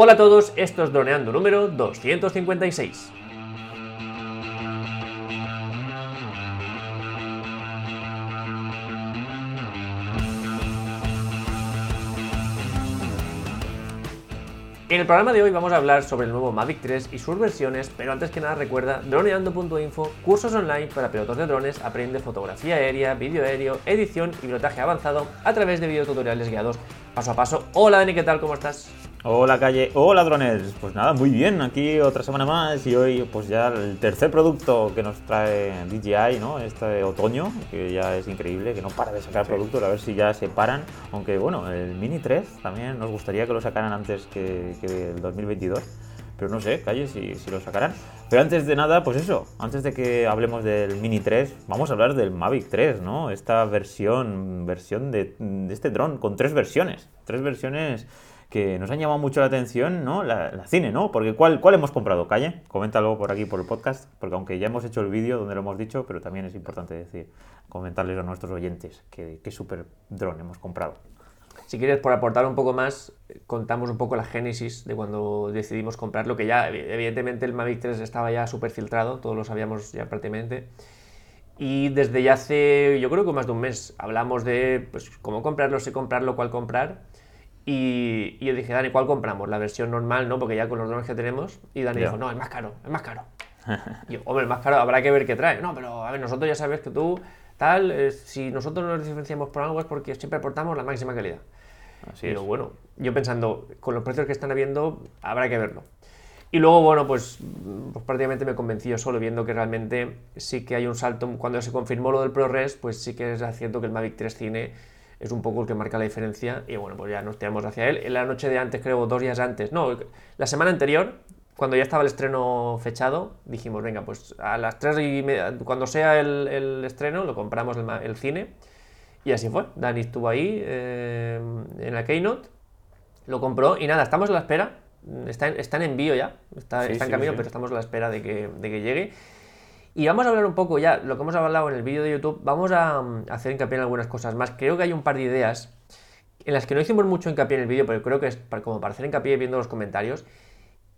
Hola a todos, esto es Droneando número 256. En el programa de hoy vamos a hablar sobre el nuevo Mavic 3 y sus versiones, pero antes que nada recuerda droneando.info, cursos online para pilotos de drones, aprende fotografía aérea, vídeo aéreo, edición y pilotaje avanzado a través de videotutoriales guiados paso a paso. Hola Dani, ¿qué tal? ¿Cómo estás? Hola calle, hola drones. Pues nada, muy bien, aquí otra semana más y hoy pues ya el tercer producto que nos trae DJI, ¿no? Este otoño, que ya es increíble, que no para de sacar productos, a ver si ya se paran. Aunque bueno, el Mini 3 también nos gustaría que lo sacaran antes que, el 2022. Pero no sé, calle, si, si lo sacarán. Pero antes de nada, pues eso, antes de que hablemos del Mini 3, vamos a hablar del Mavic 3, ¿no? Esta versión, versión de, de este dron con tres versiones. Tres versiones que nos han llamado mucho la atención, ¿no? La, cine, ¿no? Porque ¿cuál, ¿cuál hemos comprado? Calle, coméntalo por aquí, por el podcast, porque aunque ya hemos hecho el vídeo donde lo hemos dicho, pero también es importante decir, comentarles a nuestros oyentes qué, qué super dron hemos comprado. Si quieres, por aportar un poco más, contamos un poco la génesis de cuando decidimos comprarlo, que ya, evidentemente, el Mavic 3 estaba ya súper filtrado, todos lo sabíamos ya prácticamente. Y desde ya hace, yo creo que más de un mes, hablamos de pues, cómo comprarlo, si comprarlo, cuál comprar. Y, yo dije, Dani, ¿cuál compramos? La versión normal, ¿no? Porque ya con los drones que tenemos. Y Dani dijo, no, es más caro, es más caro. y yo, hombre, es más caro, habrá que ver qué trae. No, pero a ver, nosotros ya sabes que tú, tal, eh, si nosotros nos diferenciamos por algo es porque siempre aportamos la máxima calidad. Así pero bueno, yo pensando, con los precios que están habiendo, habrá que verlo. Y luego, bueno, pues, pues prácticamente me convencí yo solo viendo que realmente sí que hay un salto. Cuando se confirmó lo del ProRes, pues sí que es cierto que el Mavic 3 Cine es un poco el que marca la diferencia y bueno, pues ya nos tiramos hacia él. En la noche de antes, creo, dos días antes, no, la semana anterior, cuando ya estaba el estreno fechado, dijimos, venga, pues a las tres y media, cuando sea el, estreno, lo compramos el, cine. Y así fue. Dani estuvo ahí eh, en la Keynote, lo compró y nada, estamos a la espera. Está en, está en envío ya, está, está en camino, pero estamos a la espera de que, de que llegue. Y vamos a hablar un poco ya, lo que hemos hablado en el vídeo de YouTube, vamos a mm, hacer hincapié en algunas cosas más. Creo que hay un par de ideas en las que no hicimos mucho hincapié en el vídeo, pero creo que es como para hacer hincapié viendo los comentarios,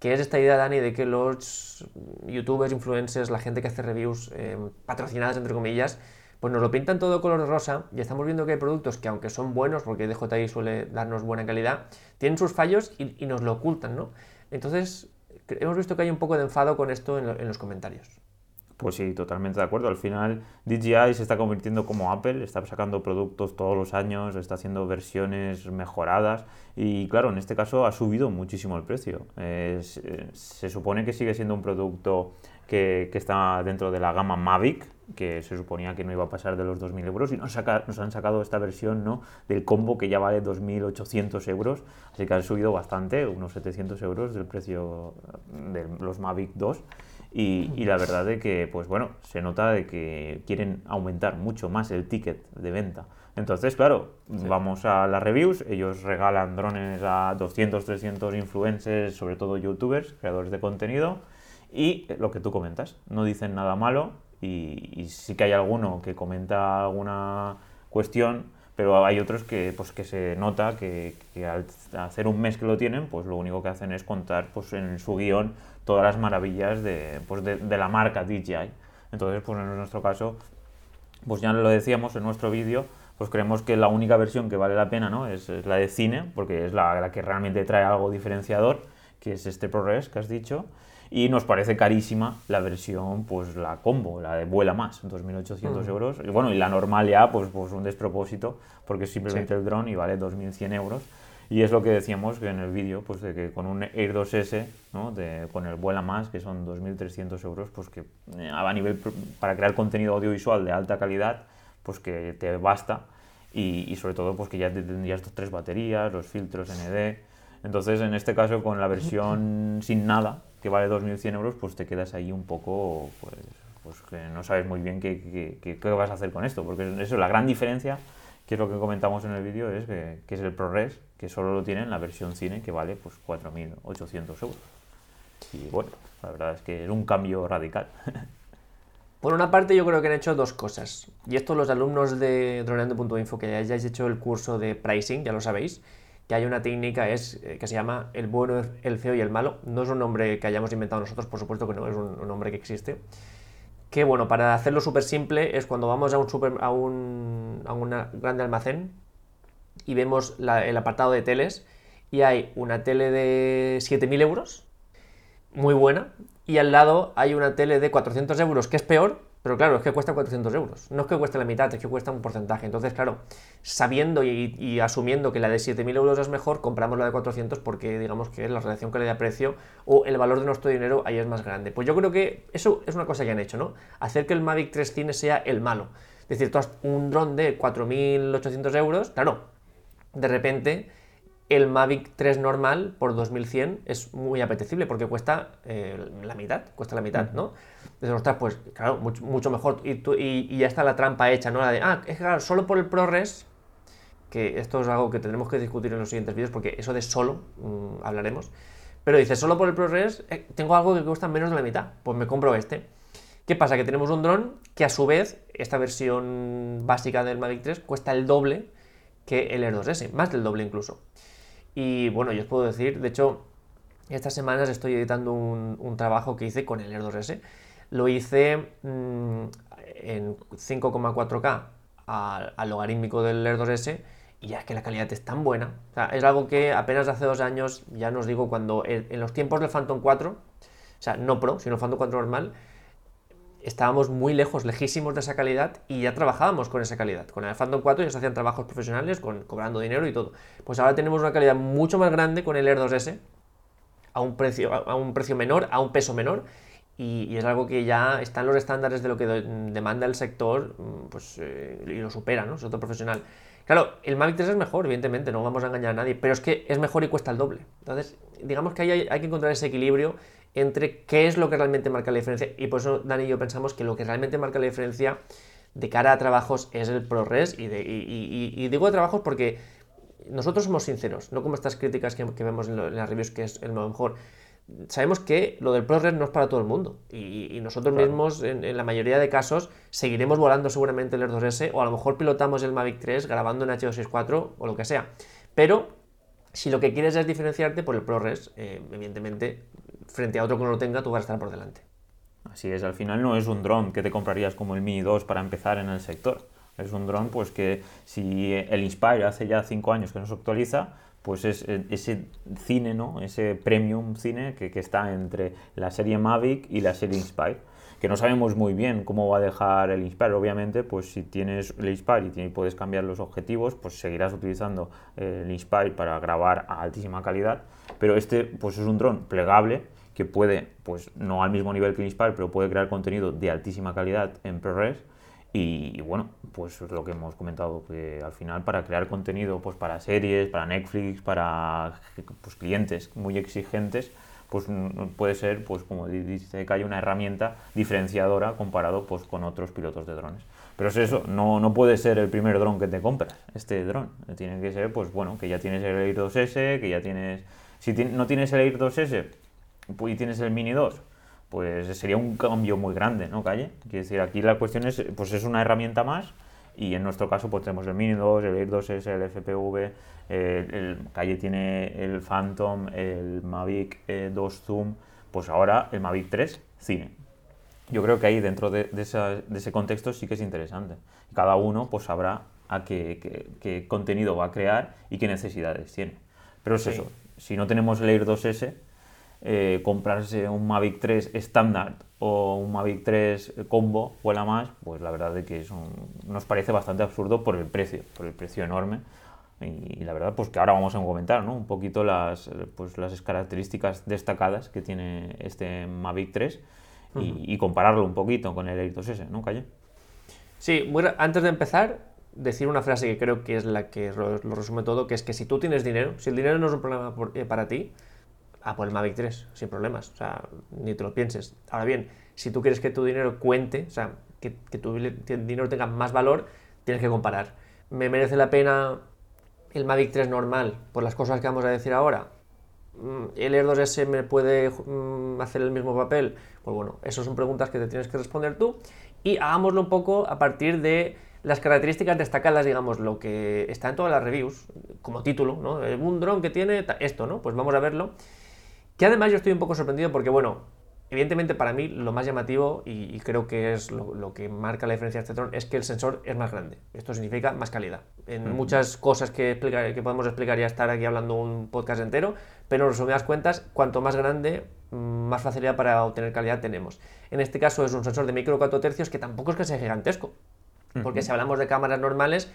que es esta idea, Dani, de que los youtubers, influencers, la gente que hace reviews eh, patrocinadas, entre comillas, pues nos lo pintan todo color rosa y estamos viendo que hay productos que aunque son buenos, porque DJI suele darnos buena calidad, tienen sus fallos y, nos lo ocultan, ¿no? Entonces, hemos visto que hay un poco de enfado con esto en los comentarios. Pues sí, totalmente de acuerdo. Al final DJI se está convirtiendo como Apple, está sacando productos todos los años, está haciendo versiones mejoradas y claro, en este caso ha subido muchísimo el precio. Se supone que sigue siendo un producto que, está dentro de la gama Mavic, que se suponía que no iba a pasar de los 2.000 euros y nos, nos, han sacado esta versión ¿no? del combo que ya vale 2.800 euros, así que ha subido bastante, unos 700 euros del precio de los Mavic 2. Y, la verdad de que, pues bueno, se nota de que quieren aumentar mucho más el ticket de venta. Entonces, claro, vamos a las reviews, ellos regalan drones a 200, 300 influencers, sobre todo youtubers, creadores de contenido, y lo que tú comentas, no dicen nada malo. Y, sí que hay alguno que comenta alguna cuestión, pero hay otros que, pues, que se nota que, que, al hacer un mes que lo tienen, pues lo único que hacen es contar pues, en su guion todas las maravillas de, pues de, la marca DJI. Entonces, pues en nuestro caso, pues ya lo decíamos en nuestro vídeo, pues creemos que la única versión que vale la pena ¿no? es, la de cine, porque es la, la, que realmente trae algo diferenciador, que es este ProRes que has dicho. Y nos parece carísima la versión, pues la combo, la de vuela más, 2.800 mm. euros. Y bueno, y la normal ya, pues, pues un despropósito, porque es simplemente el dron y vale 2.100 euros. Y es lo que decíamos que en el vídeo, pues de que con un Air 2S, ¿no? de, con el vuela más, que son 2.300 euros, pues que eh, a nivel para crear contenido audiovisual de alta calidad, pues que te basta. Y, sobre todo, pues que ya tendrías tres baterías, los filtros ND. Entonces, en este caso, con la versión sin nada, que vale 2.100 euros, pues te quedas ahí un poco, pues, pues que no sabes muy bien qué, qué, qué, vas a hacer con esto. Porque eso, la gran diferencia, que es lo que comentamos en el vídeo, es que, que es el ProRes, que solo lo tienen la versión cine que vale pues 4.800 euros. Y bueno, la verdad es que es un cambio radical. Por una parte yo creo que han hecho dos cosas. Y esto los alumnos de droneando.info que hayáis hecho el curso de pricing, ya lo sabéis, que hay una técnica es, eh, que se llama el bueno, el feo y el malo. No es un nombre que hayamos inventado nosotros, por supuesto que no, es un, nombre que existe. Que bueno, para hacerlo súper simple es cuando vamos a un, super, a un a grande almacén y vemos el apartado de teles y hay una tele de 7.000 euros, muy buena, y al lado hay una tele de 400 euros, que es peor, pero claro, es que cuesta 400 euros. No es que cueste la mitad, es que cuesta un porcentaje. Entonces, claro, sabiendo y, asumiendo que la de 7.000 euros es mejor, compramos la de 400 porque digamos que la relación calidad-precio o el valor de nuestro dinero ahí es más grande. Pues yo creo que eso es una cosa que han hecho, ¿no? Hacer que el Mavic 3 Cine sea el malo. Es decir, tú has un dron de 4.800 euros, claro, de repente el Mavic 3 normal por 2100 es muy apetecible porque cuesta eh, la mitad, cuesta la mitad, ¿no? Entonces, ostras, pues claro, mucho, mejor. Y, ya está la trampa hecha, ¿no? La de, ah, es que claro, solo por el ProRes, que esto es algo que tendremos que discutir en los siguientes vídeos porque eso de solo mm, hablaremos. Pero dice, solo por el ProRes eh, tengo algo que cuesta menos de la mitad, pues me compro este. ¿Qué pasa? Que tenemos un dron que a su vez, esta versión básica del Mavic 3 cuesta el doble que el Air 2S, más del doble incluso. Y bueno, yo os puedo decir, de hecho, estas semanas estoy editando un, trabajo que hice con el Air 2S. Lo hice mm, en 5,4K al, logarítmico del Air 2S y ya es que la calidad es tan buena. Es algo que apenas hace dos años, ya nos digo, cuando en, los tiempos del Phantom 4, o sea, no Pro, sino Phantom 4 normal, estábamos muy lejos, lejísimos de esa calidad y ya trabajábamos con esa calidad. Con el Phantom 4 ya se hacían trabajos profesionales, con, cobrando dinero y todo. Pues ahora tenemos una calidad mucho más grande con el Air 2S, a un precio, a un precio menor, a un peso menor, y, es algo que ya está en los estándares de lo que demanda el sector mm, pues, eh, y lo supera, ¿no? Es otro profesional. Claro, el Mavic 3 es mejor, evidentemente, no vamos a engañar a nadie, pero es que es mejor y cuesta el doble. Entonces, digamos que hay, hay que encontrar ese equilibrio entre qué es lo que realmente marca la diferencia. Y por eso Dani y yo pensamos que lo que realmente marca la diferencia de cara a trabajos es el ProRes. Y, y, digo de trabajos porque nosotros somos sinceros, no como estas críticas que, vemos en, las reviews, que es el mejor. Sabemos que lo del ProRes no es para todo el mundo. Y, nosotros mismos, en, la mayoría de casos, seguiremos volando seguramente el Air 2S o a lo mejor pilotamos el Mavic 3 grabando en H264 o lo que sea. Pero si lo que quieres es diferenciarte por el ProRes, eh, evidentemente frente a otro que no lo tenga, tú vas a estar por delante. Así es, al final no es un dron que te comprarías como el Mini 2 para empezar en el sector. Es un dron pues que si el Inspire hace ya 5 años que no se actualiza, pues es eh, ese cine, ¿no? Ese premium cine que, que está entre la serie Mavic y la serie Inspire que no sabemos muy bien cómo va a dejar el Inspire. Obviamente, pues si tienes el Inspire y puedes cambiar los objetivos, pues seguirás utilizando eh, el Inspire para grabar a altísima calidad. Pero este, pues es un dron plegable que puede, pues no al mismo nivel que el Inspire, pero puede crear contenido de altísima calidad en ProRes. Y, bueno, pues es lo que hemos comentado, que al final para crear contenido pues para series, para Netflix, para pues, clientes muy exigentes, pues puede ser, pues como dice que hay una herramienta diferenciadora comparado pues, con otros pilotos de drones. Pero es eso, no, no puede ser el primer dron que te compras, este dron. Tiene que ser, pues bueno, que ya tienes el Air 2S, que ya tienes... Si no tienes el Air 2S y tienes el Mini 2, pues sería un cambio muy grande, ¿no, Calle? Quiere decir, aquí la cuestión es, pues es una herramienta más y en nuestro caso pues tenemos el Mini 2, el Air 2S, el FPV, el, Calle tiene el Phantom, el Mavic 2 eh, Zoom, pues ahora el Mavic 3 Cine. Yo creo que ahí dentro de, ese contexto sí que es interesante. Cada uno pues sabrá a qué, contenido va a crear y qué necesidades tiene. Pero es eso, si no tenemos el Air 2S, eh, comprarse un Mavic 3 estándar o un Mavic 3 combo vuela más, pues la verdad es que nos parece bastante absurdo por el precio, por el precio enorme. Y, la verdad, pues que ahora vamos a comentar ¿no? un poquito las, pues, las características destacadas que tiene este Mavic 3 y, compararlo un poquito con el Air 2S, ¿no, Calle? Sí, bueno, antes de empezar, decir una frase que creo que es la que lo, resume todo, que es que si tú tienes dinero, si el dinero no es un problema eh, para ti, a por el Mavic 3, sin problemas, o sea, ni te lo pienses. Ahora bien, si tú quieres que tu dinero cuente, o sea, que, tu dinero tenga más valor, tienes que comparar. ¿Me merece la pena el Mavic 3 normal por las cosas que vamos a decir ahora? Mm, ¿El Air 2S me puede mm, hacer el mismo papel? Pues bueno, esas son preguntas que te tienes que responder tú y hagámoslo un poco a partir de las características destacadas, digamos, lo que está en todas las reviews, como título, ¿no? Un dron que tiene esto, ¿no? Pues vamos a verlo. Que además yo estoy un poco sorprendido porque, bueno, evidentemente para mí lo más llamativo, y, creo que es lo, que marca la diferencia de este dron, es que el sensor es más grande. Esto significa más calidad. En muchas cosas que, que podemos explicar ya estar aquí hablando un podcast entero, pero en resumidas cuentas, cuanto más grande, más facilidad para obtener calidad tenemos. En este caso es un sensor de micro 4 tercios que tampoco es que sea gigantesco. Porque si hablamos de cámaras normales,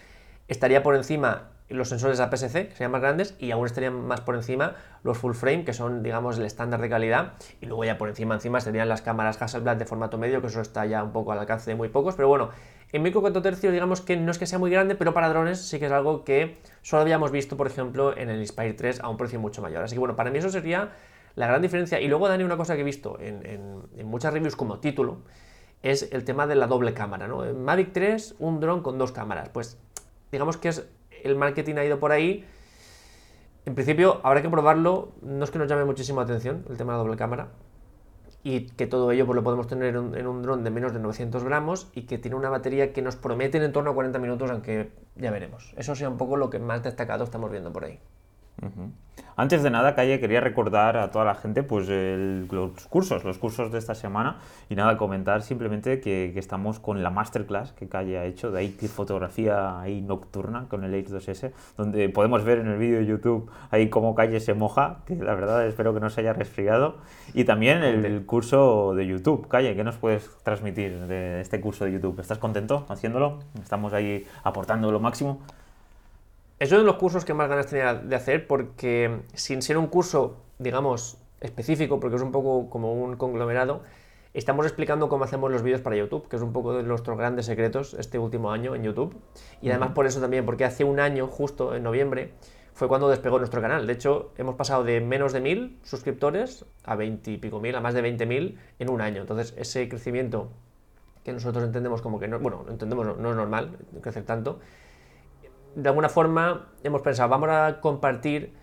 estaría por encima los sensores APS-C, que serían más grandes, y aún estarían más por encima los full frame, que son, digamos, el estándar de calidad, y luego ya por encima, encima serían las cámaras Hasselblad de formato medio, que eso está ya un poco al alcance de muy pocos, pero bueno, en micro 4 tercios, digamos que no es que sea muy grande, pero para drones sí que es algo que solo habíamos visto, por ejemplo, en el Inspire 3 a un precio mucho mayor. Así que bueno, para mí eso sería la gran diferencia. Y luego, Dani, una cosa que he visto en, en muchas reviews como título, es el tema de la doble cámara, ¿no? Mavic 3, un dron con dos cámaras. Pues digamos que es el marketing ha ido por ahí. En principio, habrá que probarlo. No es que nos llame muchísimo la atención el tema de la doble cámara. Y que todo ello pues, lo podemos tener en un, dron de menos de 900 gramos y que tiene una batería que nos promete en torno a 40 minutos, aunque ya veremos. Eso sea un poco lo que más destacado estamos viendo por ahí. Antes de nada, Calle, quería recordar a toda la gente pues los cursos, los cursos de esta semana y nada, comentar simplemente que, estamos con la masterclass que Calle ha hecho de ahí fotografía ahí nocturna con el Ace 2S, donde podemos ver en el vídeo de YouTube ahí cómo Calle se moja, que la verdad espero que no se haya resfriado, y también el, curso de YouTube. Calle, ¿qué nos puedes transmitir de este curso de YouTube? ¿Estás contento haciéndolo? ¿Estamos ahí aportando lo máximo? Es uno de los cursos que más ganas tenía de hacer porque sin ser un curso, digamos, específico, porque es un poco como un conglomerado, estamos explicando cómo hacemos los vídeos para YouTube, que es un poco de nuestros grandes secretos este último año en YouTube. Y además por eso también, porque hace un año, justo en noviembre, fue cuando despegó nuestro canal. De hecho, hemos pasado de menos de mil suscriptores a 20 y pico mil, a más de 20 mil en un año. Entonces, ese crecimiento que nosotros entendemos como que no, bueno, entendemos no, no es normal crecer tanto, de alguna forma hemos pensado, vamos a compartir,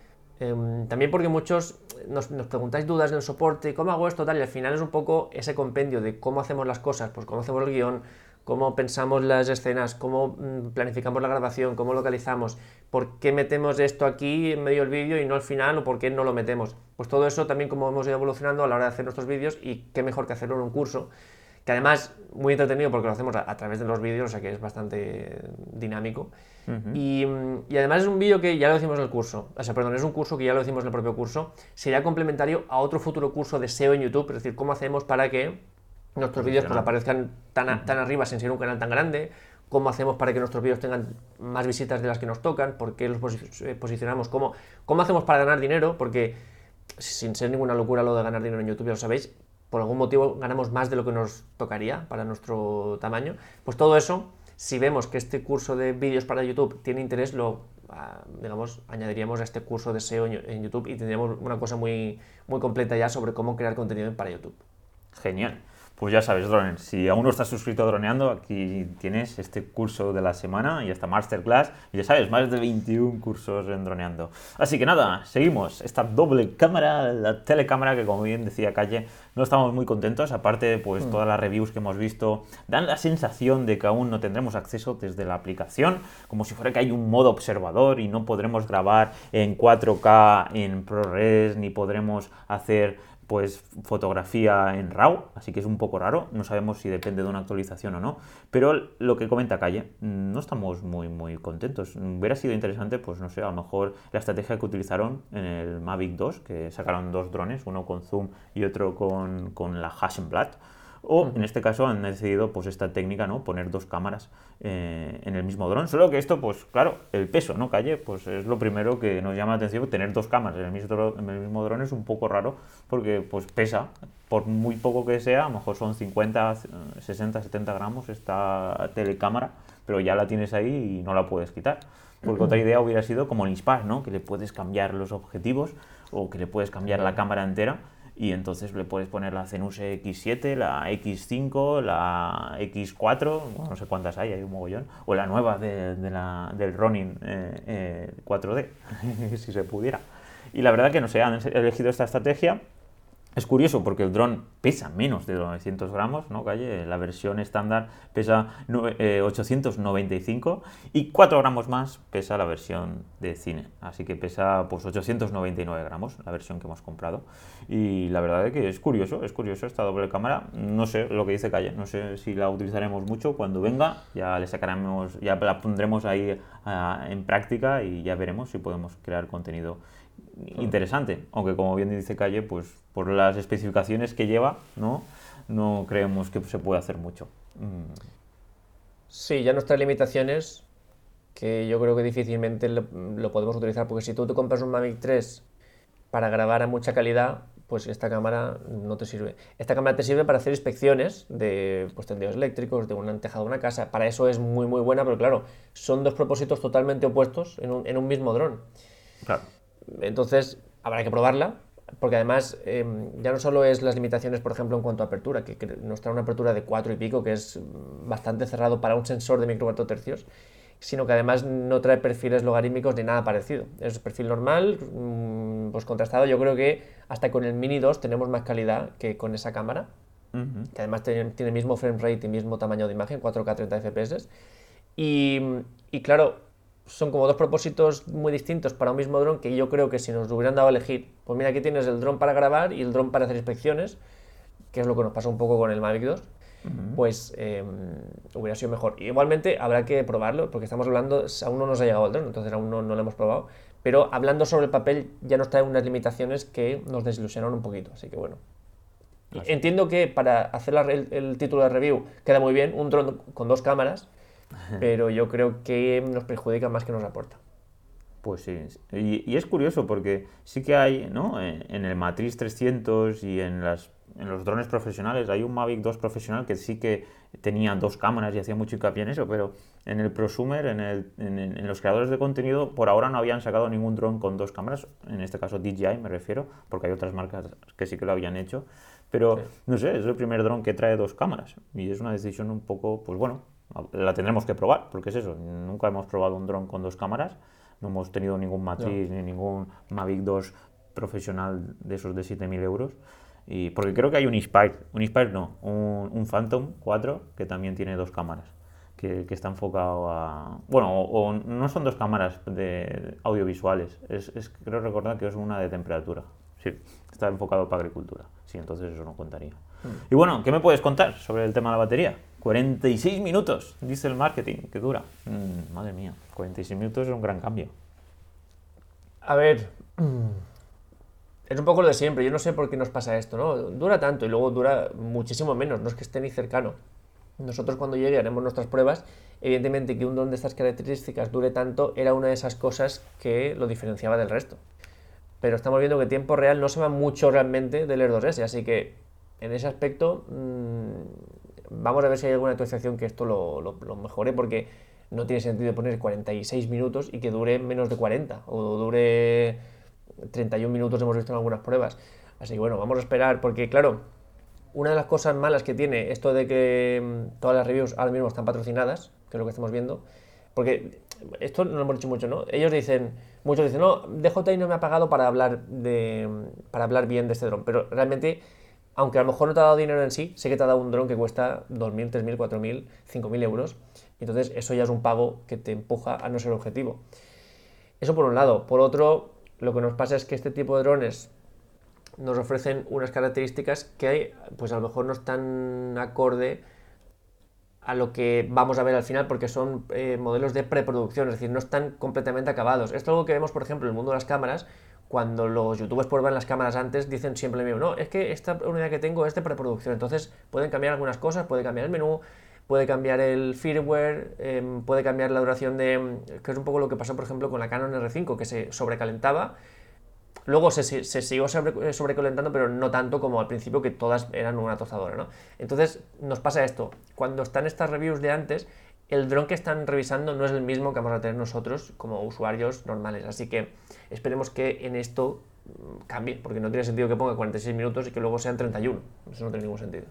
em, también porque muchos nos, preguntáis dudas del soporte, ¿cómo hago esto? Tal, y al final es un poco ese compendio de cómo hacemos las cosas, pues cómo hacemos el guion, cómo pensamos las escenas, cómo mm, planificamos la grabación, cómo localizamos, por qué metemos esto aquí en medio del vídeo y no al final o por qué no lo metemos. Pues todo eso también como hemos ido evolucionando a la hora de hacer nuestros vídeos y qué mejor que hacerlo en un curso que además muy entretenido porque lo hacemos a, través de los vídeos, o sea que es bastante dinámico. y, además es un vídeo que ya lo decimos en el curso, o sea, perdón, es un curso que ya lo decimos en el propio curso, sería complementario a otro futuro curso de SEO en YouTube, es decir, cómo hacemos para que nuestros vídeos pues, aparezcan tan, tan arriba sin ser un canal tan grande, cómo hacemos para que nuestros vídeos tengan más visitas de las que nos tocan, por qué los eh, posicionamos, cómo, cómo hacemos para ganar dinero, porque sin ser ninguna locura lo de ganar dinero en YouTube, ya lo sabéis, por algún motivo ganamos más de lo que nos tocaría para nuestro tamaño, pues todo eso, si vemos que este curso de vídeos para YouTube tiene interés, lo ah, digamos, añadiríamos a este curso de SEO en YouTube y tendríamos una cosa muy, muy completa ya sobre cómo crear contenido para YouTube. Genial. Pues ya sabes, Drones, si aún no estás suscrito a Droneando, aquí tienes este curso de la semana y esta masterclass. Y ya sabes, más de 21 cursos en Droneando. Así que nada, seguimos. Esta doble cámara, la telecámara, que como bien decía Calle, no estamos muy contentos. Aparte, pues mm. todas las reviews que hemos visto dan la sensación de que aún no tendremos acceso desde la aplicación, como si fuera que hay un modo observador y no podremos grabar en 4K en ProRes, ni podremos hacer pues fotografía en RAW, así que es un poco raro, no sabemos si depende de una actualización o no, pero lo que comenta Calle, no estamos muy muy contentos. Hubiera sido interesante, pues no sé, a lo mejor la estrategia que utilizaron en el Mavic 2, que sacaron dos drones, uno con zoom y otro con, con la Hasselblad, o en este caso han decidido pues esta técnica, ¿no? Poner dos cámaras eh, en el mismo dron. Solo que esto, pues claro, el peso, ¿no? Calle, pues es lo primero que nos llama la atención. Tener dos cámaras en el mismo, en el mismo dron es un poco raro porque pues pesa. Por muy poco que sea, a lo mejor son 50, 60, 70 gramos esta telecámara, pero ya la tienes ahí y no la puedes quitar. Porque otra idea hubiera sido como el Inspire, ¿no? Que le puedes cambiar los objetivos o que le puedes cambiar la cámara entera y entonces le puedes poner la Zenuse X7, la X5, la X4, no sé cuántas hay, hay un mogollón, o la nueva de, la, del Ronin 4D, eh, eh, si se pudiera. Y la verdad que no sé, han elegido esta estrategia Es curioso porque el dron pesa menos de 900 gramos, ¿no, Calle? La versión estándar pesa 895 eh, y 4 gramos más pesa la versión de cine. Así que pesa pues 899 gramos la versión que hemos comprado. Y la verdad es que es curioso, es curioso esta doble cámara. No sé lo que dice Calle, no sé si la utilizaremos mucho. Cuando venga ya le sacaremos, ya la pondremos ahí ah, en práctica y ya veremos si podemos crear contenido interesante, aunque como bien dice Calle, pues por las especificaciones que lleva, ¿no? No creemos que se pueda hacer mucho. Mm. Sí, ya nuestras limitaciones, que yo creo que difícilmente lo, podemos utilizar, porque si tú te compras un Mavic 3 para grabar a mucha calidad, pues esta cámara no te sirve. Esta cámara te sirve para hacer inspecciones de pues, tendidos eléctricos, de un tejado de una casa. Para eso es muy, muy buena, pero claro, son dos propósitos totalmente opuestos en un, en un mismo dron. Claro. Entonces, habrá que probarla, porque además em, ya no solo es las limitaciones, por ejemplo, en cuanto a apertura, que, nos trae una apertura de 4 y pico, que es bastante cerrado para un sensor de micro tercios, sino que además no trae perfiles logarítmicos ni nada parecido. Es perfil normal, mm, pues contrastado. Yo creo que hasta con el Mini 2 tenemos más calidad que con esa cámara, que además tiene, el mismo frame rate y mismo tamaño de imagen, 4K 30 FPS. Y, y claro, son como dos propósitos muy distintos para un mismo dron que yo creo que si nos hubieran dado a elegir, pues mira, aquí tienes el dron para grabar y el dron para hacer inspecciones, que es lo que nos pasa un poco con el Mavic 2, pues em, hubiera sido mejor. Igualmente habrá que probarlo, porque estamos hablando, aún no nos ha llegado el dron, entonces aún no, lo hemos probado, pero hablando sobre el papel ya nos trae unas limitaciones que nos desilusionan un poquito, así que bueno. Entiendo que para hacer el, el título de review queda muy bien, un dron con dos cámaras, pero yo creo que nos perjudica más que nos aporta. Pues sí, y, es curioso porque sí que hay, ¿no? En el Matrix 300 y en, las, en los drones profesionales, hay un Mavic 2 profesional que sí que tenía dos cámaras y hacía mucho hincapié en eso, pero en el prosumer, en, el, en, los creadores de contenido, por ahora no habían sacado ningún dron con dos cámaras, en este caso DJI me refiero, porque hay otras marcas que sí que lo habían hecho, pero no sé, es el primer dron que trae dos cámaras y es una decisión un poco, pues bueno, la tendremos que probar, porque es eso, nunca hemos probado un dron con dos cámaras, no hemos tenido ningún Matrix ni ningún Mavic 2 profesional de esos de 7.000 euros. Y, porque creo que hay un Inspire, un Inspire no, un, Phantom 4 que también tiene dos cámaras, que, que está enfocado a... Bueno, o, no son dos cámaras de audiovisuales, es, es, creo recordar que es una de temperatura. Sí, está enfocado para agricultura. Sí, entonces eso no contaría. Hmm. Y bueno, ¿qué me puedes contar sobre el tema de la batería? 46 minutos, dice el marketing, que dura. Mm, madre mía, 46 minutos es un gran cambio. A ver, es un poco lo de siempre. Yo no sé por qué nos pasa esto, ¿no? Dura tanto y luego dura muchísimo menos, no es que esté ni cercano. Nosotros cuando llegue haremos nuestras pruebas. Evidentemente que un don de estas características dure tanto era una de esas cosas que lo diferenciaba del resto. Pero estamos viendo que tiempo real no se va mucho realmente del Air 2S, así que en ese aspecto mm, vamos a ver si hay alguna actualización que esto lo, mejore, porque no tiene sentido poner 46 minutos y que dure menos de 40 o dure 31 minutos, hemos visto en algunas pruebas. Así que bueno, vamos a esperar, porque claro, una de las cosas malas que tiene esto de que mm, todas las reviews ahora mismo están patrocinadas, que es lo que estamos viendo, porque esto no lo hemos dicho mucho, ¿no? Ellos dicen, muchos dicen, no, DJI no me ha pagado para hablar, de, para hablar bien de este dron, pero realmente aunque a lo mejor no te ha dado dinero en sí, sé que te ha dado un dron que cuesta 2.000, 3.000, 4.000, 5.000 euros. Entonces eso ya es un pago que te empuja a no ser objetivo. Eso por un lado. Por otro, lo que nos pasa es que este tipo de drones nos ofrecen unas características que pues a lo mejor no están acorde a lo que vamos a ver al final porque son eh, modelos de preproducción, es decir, no están completamente acabados. Esto es algo que vemos, por ejemplo, en el mundo de las cámaras, cuando los youtubers prueban las cámaras antes, dicen siempre lo mismo, no, es que esta unidad que tengo es de preproducción, entonces pueden cambiar algunas cosas, puede cambiar el menú, puede cambiar el firmware, em, puede cambiar la duración de... que es un poco lo que pasó, por ejemplo, con la Canon R5, que se sobrecalentaba, luego se, siguió sobre, sobrecalentando, pero no tanto como al principio, que todas eran una tozadora, ¿no? Entonces nos pasa esto, cuando están estas reviews de antes, el dron que están revisando no es el mismo que vamos a tener nosotros como usuarios normales. Así que esperemos que en esto mm, cambie, porque no tiene sentido que ponga 46 minutos y que luego sean 31. Eso no tiene ningún sentido.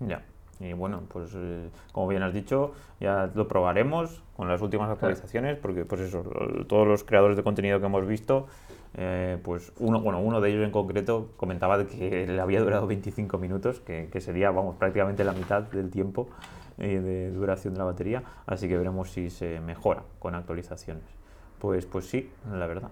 Ya. Y bueno, pues eh, como bien has dicho, ya lo probaremos con las últimas actualizaciones, porque pues eso, todos los creadores de contenido que hemos visto eh, pues uno, bueno, uno de ellos en concreto comentaba que le había durado 25 minutos, que, que sería, vamos, prácticamente la mitad del tiempo eh, de duración de la batería, así que veremos si se mejora con actualizaciones. Pues, pues sí, la verdad.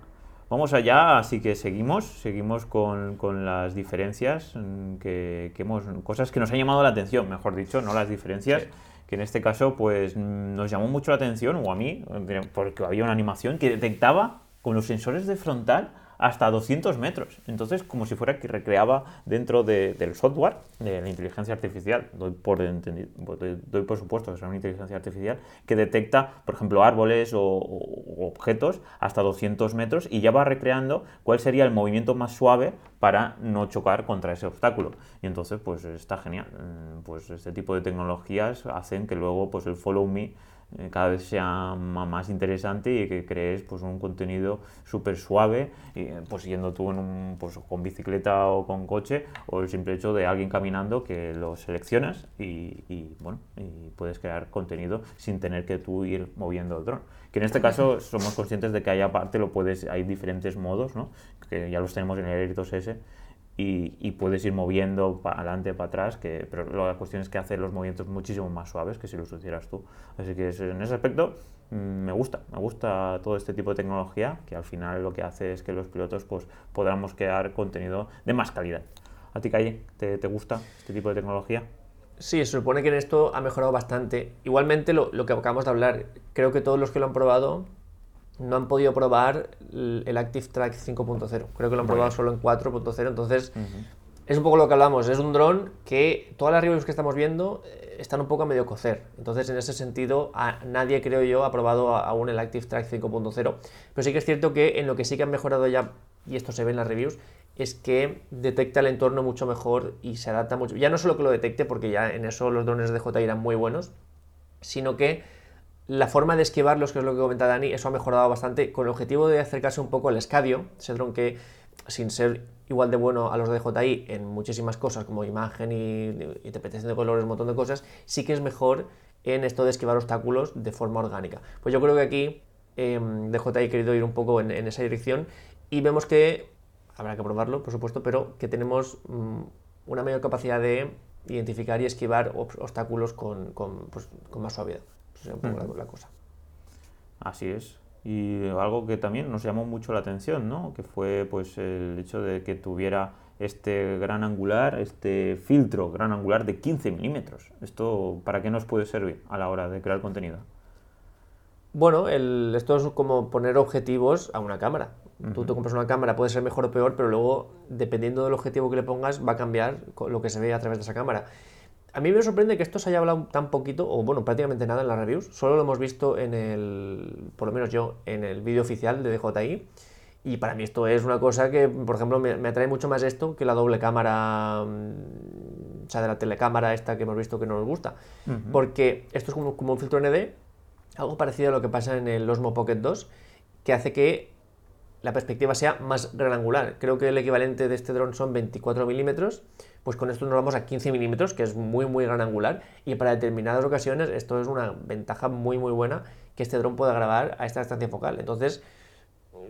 Vamos allá, así que seguimos, seguimos con, con las diferencias, mm, que, que, hemos, cosas que nos han llamado la atención, mejor dicho, no las diferencias. que en este caso pues mm, nos llamó mucho la atención, o a mí, porque había una animación que detectaba con los sensores de frontal hasta 200 metros. Entonces, como si fuera que recreaba dentro del software, de la inteligencia artificial, doy por, entendido, doy por supuesto que es una inteligencia artificial, que detecta, por ejemplo, árboles o, o, objetos hasta 200 metros y ya va recreando cuál sería el movimiento más suave para no chocar contra ese obstáculo. Y entonces, pues está genial. Mm, pues este tipo de tecnologías hacen que luego pues el follow me eh, cada vez sea más interesante y que crees pues, un contenido súper suave, y, eh, pues yendo tú en un, pues, con bicicleta o con coche, o el simple hecho de alguien caminando que lo seleccionas y, bueno, y puedes crear contenido sin tener que tú ir moviendo el dron. Que en este caso somos conscientes de que ahí aparte lo puedes, hay diferentes modos, ¿no? que ya los tenemos en el R2S, y, puedes ir moviendo para adelante, para atrás, que, pero la cuestión es que hace los movimientos muchísimo más suaves que si los hicieras tú. Así que en ese aspecto mm, me gusta, me gusta todo este tipo de tecnología, que al final lo que hace es que los pilotos pues, podamos crear contenido de más calidad. ¿A ti, Calle, te, te gusta este tipo de tecnología? Sí, se supone que en esto ha mejorado bastante. Igualmente, lo, lo que acabamos de hablar, creo que todos los que lo han probado no han podido probar el Active Track 5.0. Creo que lo han probado solo en 4.0. Entonces, es un poco lo que hablamos. Es un dron que todas las reviews que estamos viendo eh, están un poco a medio cocer. Entonces, en ese sentido, a nadie, creo yo, ha probado aún el Active Track 5.0. Pero sí que es cierto que en lo que sí que han mejorado ya, y esto se ve en las reviews, es que detecta el entorno mucho mejor y se adapta mucho. Ya no solo que lo detecte, porque ya en eso los drones de DJI eran muy buenos, sino que la forma de esquivarlos, que es lo que comenta Dani, eso ha mejorado bastante con el objetivo de acercarse un poco al escadio, ese que sin ser igual de bueno a los de DJI en muchísimas cosas como imagen y, interpretación de colores, un montón de cosas, sí que es mejor en esto de esquivar obstáculos de forma orgánica. Pues yo creo que aquí eh, DJI ha querido ir un poco en, esa dirección y vemos que, habrá que probarlo por supuesto, pero que tenemos mm, una mayor capacidad de identificar y esquivar obstáculos con, con, pues, con más suavidad la, cosa. Así es. Y algo que también nos llamó mucho la atención, ¿no? Que fue pues el hecho de que tuviera este gran angular, este filtro gran angular de 15 milímetros. ¿Esto para qué nos puede servir a la hora de crear contenido? Bueno, el, esto es como poner objetivos a una cámara. Tú te compras una cámara, puede ser mejor o peor, pero luego, dependiendo del objetivo que le pongas, va a cambiar lo que se ve a través de esa cámara. A mí me sorprende que esto se haya hablado tan poquito, o bueno, prácticamente nada en las reviews. Solo lo hemos visto en el, por lo menos yo, en el vídeo oficial de DJI. Y para mí esto es una cosa que, por ejemplo, me, atrae mucho más esto que la doble cámara, mm, o sea, de la telecámara esta que hemos visto que no nos gusta. Porque esto es como, como, un filtro ND, algo parecido a lo que pasa en el Osmo Pocket 2, que hace que la perspectiva sea más gran angular. Creo que el equivalente de este dron son 24 milímetros pues con esto nos vamos a 15 milímetros, que es muy, muy gran angular, y para determinadas ocasiones esto es una ventaja muy, muy buena que este dron pueda grabar a esta distancia focal. Entonces,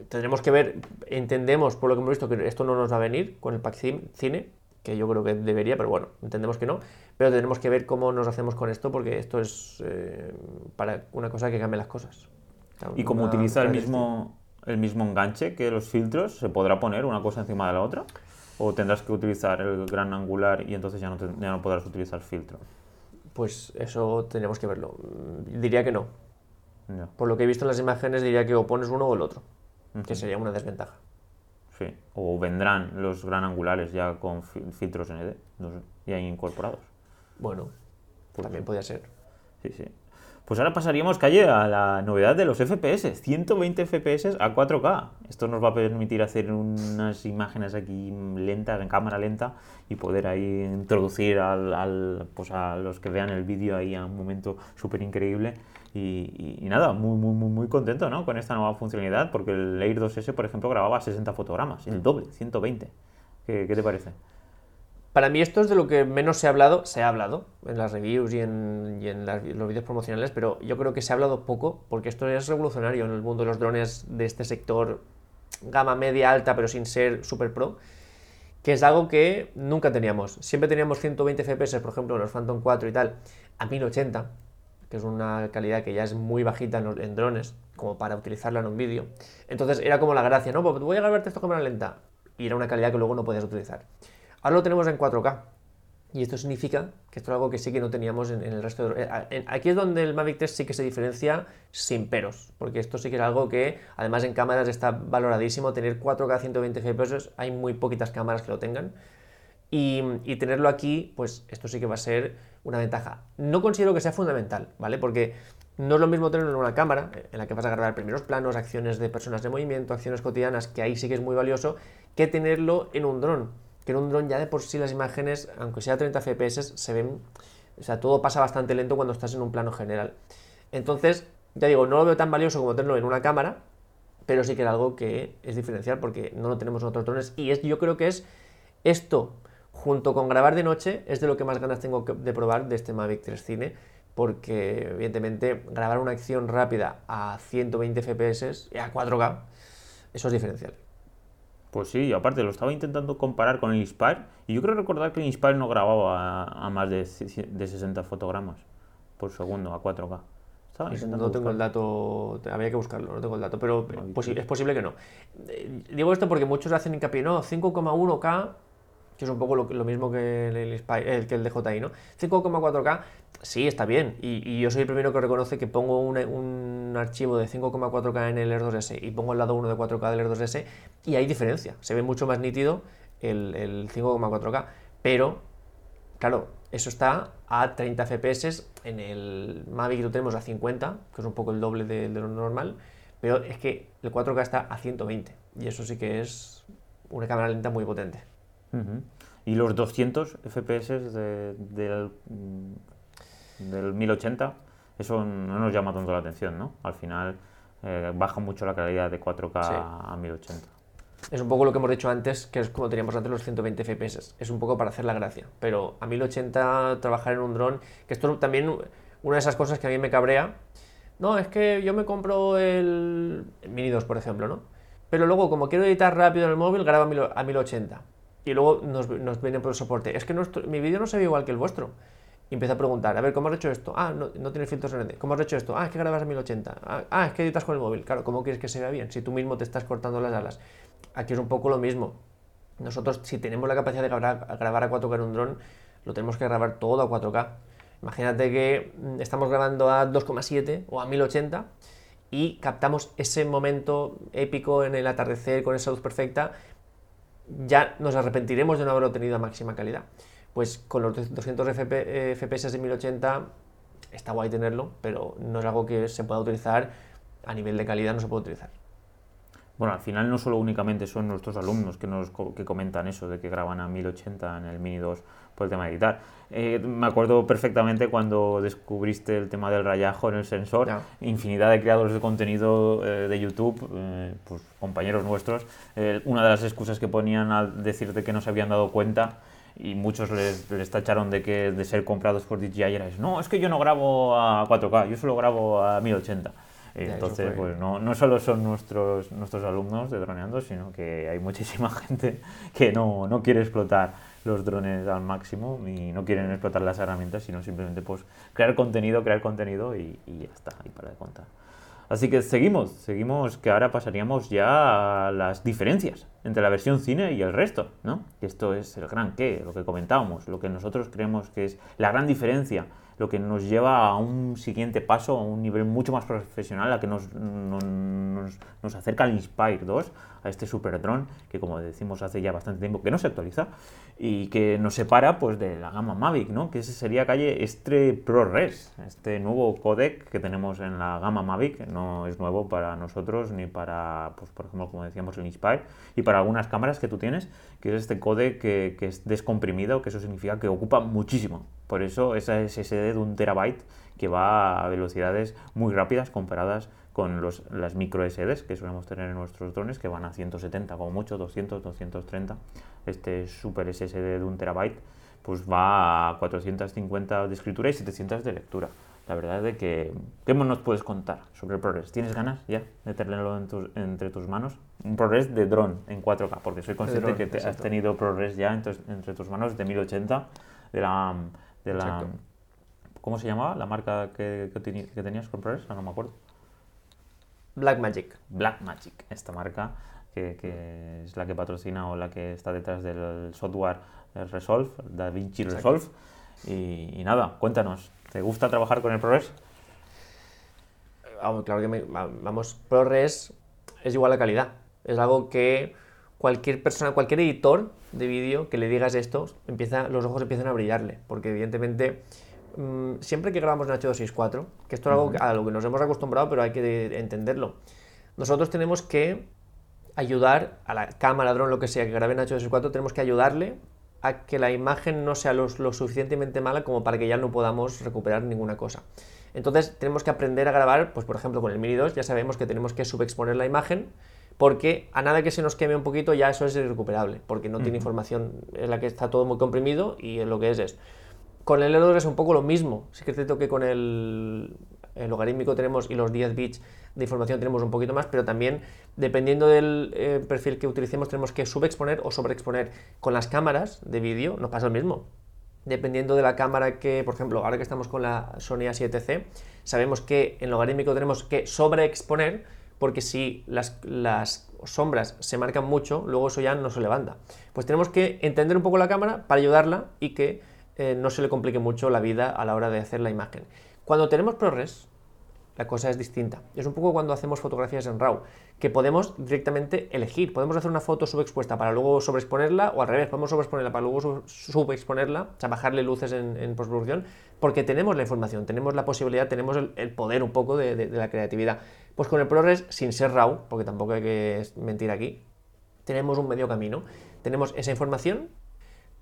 tendremos que ver, entendemos por lo que hemos visto que esto no nos va a venir con el pack cine, que yo creo que debería, pero bueno, entendemos que no, pero tenemos que ver cómo nos hacemos con esto, porque esto es eh, para una cosa que cambie las cosas. ¿Y cómo utiliza el mismo, el mismo enganche que los filtros? ¿Se podrá poner una cosa encima de la otra? ¿O tendrás que utilizar el gran angular y entonces ya no, ya no podrás utilizar filtro? Pues eso tenemos que verlo. Diría que no. Por lo que he visto en las imágenes, diría que o pones uno o el otro, que sería una desventaja. Sí, o vendrán los gran angulares ya con filtros ND, ya incorporados. Bueno, pues también podría ser. Sí, sí. Pues ahora pasaríamos, Calle, a la novedad de los FPS, 120 FPS a 4K. Esto nos va a permitir hacer unas imágenes aquí lentas, en cámara lenta, y poder ahí introducir al, pues a los que vean el vídeo ahí a un momento súper increíble. Y, nada, muy, muy, muy, muy contento ¿no? con esta nueva funcionalidad, porque el Air 2S, por ejemplo, grababa 60 fotogramas, el doble, 120. ¿Qué, qué te parece? Para mí esto es de lo que menos se ha hablado, se ha hablado en las reviews y en, los vídeos promocionales, pero yo creo que se ha hablado poco porque esto es revolucionario en el mundo de los drones de este sector gama media alta, pero sin ser super pro, que es algo que nunca teníamos. Siempre teníamos 120 FPS, por ejemplo, en los Phantom 4 y tal, a 1080, que es una calidad que ya es muy bajita en, drones, como para utilizarla en un vídeo. Entonces era como la gracia, ¿no? Pues voy a grabar esto cámara lenta. Y era una calidad que luego no podías utilizar. Ahora lo tenemos en 4K. Y esto significa que esto es algo que sí que no teníamos en, el resto de... Eh, aquí es donde el Mavic 3 sí que se diferencia sin peros, porque esto sí que es algo que además en cámaras está valoradísimo, tener 4K 120 FPS, hay muy poquitas cámaras que lo tengan, y, tenerlo aquí, pues esto sí que va a ser una ventaja. No considero que sea fundamental, ¿vale? Porque no es lo mismo tenerlo en una cámara, en la que vas a grabar primeros planos, acciones de personas de movimiento, acciones cotidianas, que ahí sí que es muy valioso, que tenerlo en un dron que en un dron ya de por sí las imágenes, aunque sea 30 fps, se ven, o sea, todo pasa bastante lento cuando estás en un plano general. Entonces, ya digo, no lo veo tan valioso como tenerlo en una cámara, pero sí que era algo que es diferencial porque no lo tenemos en otros drones y es, yo creo que es esto, junto con grabar de noche, es de lo que más ganas tengo de probar de este Mavic 3 Cine, porque evidentemente grabar una acción rápida a 120 fps y a 4K, eso es diferencial. Pues sí, aparte lo estaba intentando comparar con el Inspire y yo creo recordar que el Inspire no grababa a, más de, de, 60 fotogramas por segundo a 4K. no tengo el dato, había que buscarlo, no tengo el dato, pero es posible que no. Eh, digo esto porque muchos hacen hincapié, no, 5,1K que es un poco lo, mismo que el, el, el DJI, ¿no? 5,4K, sí, está bien, y, yo soy el primero que reconoce que pongo un, archivo de 5,4K en el Air 2S y pongo el lado 1 de 4K del Air 2S y hay diferencia, se ve mucho más nítido el, el 5,4K, pero, claro, eso está a 30 FPS, en el Mavic lo tenemos a 50, que es un poco el doble de, lo normal, pero es que el 4K está a 120, y eso sí que es una cámara lenta muy potente. Y los 200 FPS del, del 1080, eso no nos llama tanto la atención, ¿no? Al final eh, baja mucho la calidad de 4K a 1080. Es un poco lo que hemos dicho antes, que es como teníamos antes los 120 FPS. Es un poco para hacer la gracia. Pero a 1080 trabajar en un dron, que esto también una de esas cosas que a mí me cabrea. No, es que yo me compro el, Mini 2, por ejemplo, ¿no? Pero luego, como quiero editar rápido en el móvil, grabo a 1080 y luego nos, nos viene por el soporte. Es que mi vídeo no se ve igual que el vuestro. Y empieza a preguntar, a ver, ¿cómo has hecho esto? Ah, no, no tienes filtros ND. ¿Cómo has hecho esto? Ah, es que grabas a 1080. Ah, ah, es que editas con el móvil. Claro, ¿cómo quieres que se vea bien? Si tú mismo te estás cortando las alas. Aquí es un poco lo mismo. Nosotros, si tenemos la capacidad de grabar, grabar a 4K en un dron, lo tenemos que grabar todo a 4K. Imagínate que mm, estamos grabando a 2,7 o a 1080 y captamos ese momento épico en el atardecer con esa luz perfecta ya nos arrepentiremos de no haberlo tenido a máxima calidad. Pues con los 200 FPS de 1080 está guay tenerlo, pero no es algo que se pueda utilizar a nivel de calidad, no se puede utilizar. Bueno, al final no solo únicamente son nuestros alumnos que nos que comentan eso, de que graban a 1080 en el Mini 2 por el tema de editar. Eh, me acuerdo perfectamente cuando descubriste el tema del rayajo en el sensor. Infinidad de creadores de contenido eh, de YouTube, eh, pues, compañeros nuestros, una de las excusas que ponían al decirte que no se habían dado cuenta y muchos les, les, tacharon de que de ser comprados por DJI era eso. No, es que yo no grabo a 4K, yo solo grabo a 1080. Entonces, pues no, no solo son nuestros, nuestros alumnos de droneando, sino que hay muchísima gente que no, no quiere explotar los drones al máximo y no quieren explotar las herramientas, sino simplemente pues crear contenido, crear contenido y, y ya está, y para de contar. Así que seguimos, seguimos que ahora pasaríamos ya a las diferencias entre la versión cine y el resto, ¿no? Y esto es el gran qué, lo que comentábamos, lo que nosotros creemos que es la gran diferencia lo que nos lleva a un siguiente paso, a un nivel mucho más profesional, a que nos, nos, nos acerca al Inspire 2, a este super dron que como decimos hace ya bastante tiempo que no se actualiza y que nos separa pues de la gama Mavic, ¿no? que ese sería calle este ProRes, este nuevo codec que tenemos en la gama Mavic, no es nuevo para nosotros ni para, pues, por ejemplo, como decíamos, el Inspire y para algunas cámaras que tú tienes, que es este codec que, que es descomprimido, que eso significa que ocupa muchísimo por eso esa SSD de un terabyte que va a velocidades muy rápidas comparadas con los, las micro SSDs que solemos tener en nuestros drones que van a 170 como mucho, 200, 230. Este super SSD de un terabyte pues va a 450 de escritura y 700 de lectura. la verdad es que... ¿Qué nos puedes contar sobre el ProRes? ¿Tienes ganas ya de tenerlo entre tus manos? Un ProRes de dron en 4K, porque soy consciente que has tenido ProRes ya entre tus manos de 1080, de la... De la ¿Cómo se llamaba la marca que, que, tenías con ProRes? No, no me acuerdo. Blackmagic. Blackmagic, esta marca que, que, es la que patrocina o la que está detrás del software Resolve, DaVinci Resolve. Y, nada, cuéntanos, ¿te gusta trabajar con el ProRes? Vamos, claro que me, vamos, ProRes es igual a calidad. Es algo que cualquier persona, cualquier editor de vídeo que le digas esto, empieza, los ojos empiezan a brillarle, porque evidentemente mm, siempre que grabamos en H264, que esto es algo a lo que nos hemos acostumbrado, pero hay que entenderlo, nosotros tenemos que ayudar a la cámara, dron, lo que sea que grabe en H264, tenemos que ayudarle a que la imagen no sea lo, suficientemente mala como para que ya no podamos recuperar ninguna cosa. Entonces tenemos que aprender a grabar, pues por ejemplo con el Mini 2 ya sabemos que tenemos que subexponer la imagen porque a nada que se nos queme un poquito ya eso es irrecuperable, porque no tiene información, es la que está todo muy comprimido y lo que es es. Con el L2 es un poco lo mismo, sí que es cierto que con el, el logarítmico tenemos y los 10 bits de información tenemos un poquito más, pero también dependiendo del eh, perfil que utilicemos tenemos que subexponer o sobreexponer. Con las cámaras de vídeo nos pasa lo mismo. Dependiendo de la cámara que, por ejemplo, ahora que estamos con la Sony A7C, sabemos que en logarítmico tenemos que sobreexponer porque si las, sombras se marcan mucho, luego eso ya no se levanta. Pues tenemos que entender un poco la cámara para ayudarla y que eh, no se le complique mucho la vida a la hora de hacer la imagen. Cuando tenemos ProRes, la cosa es distinta. Es un poco cuando hacemos fotografías en RAW, que podemos directamente elegir. Podemos hacer una foto subexpuesta para luego sobreexponerla, o al revés, podemos sobreexponerla para luego subexponerla, o sea, bajarle luces en, postproducción, porque tenemos la información, tenemos la posibilidad, tenemos el, poder un poco de, la creatividad. Pues con el ProRes, sin ser RAW, porque tampoco hay que mentir aquí, tenemos un medio camino. Tenemos esa información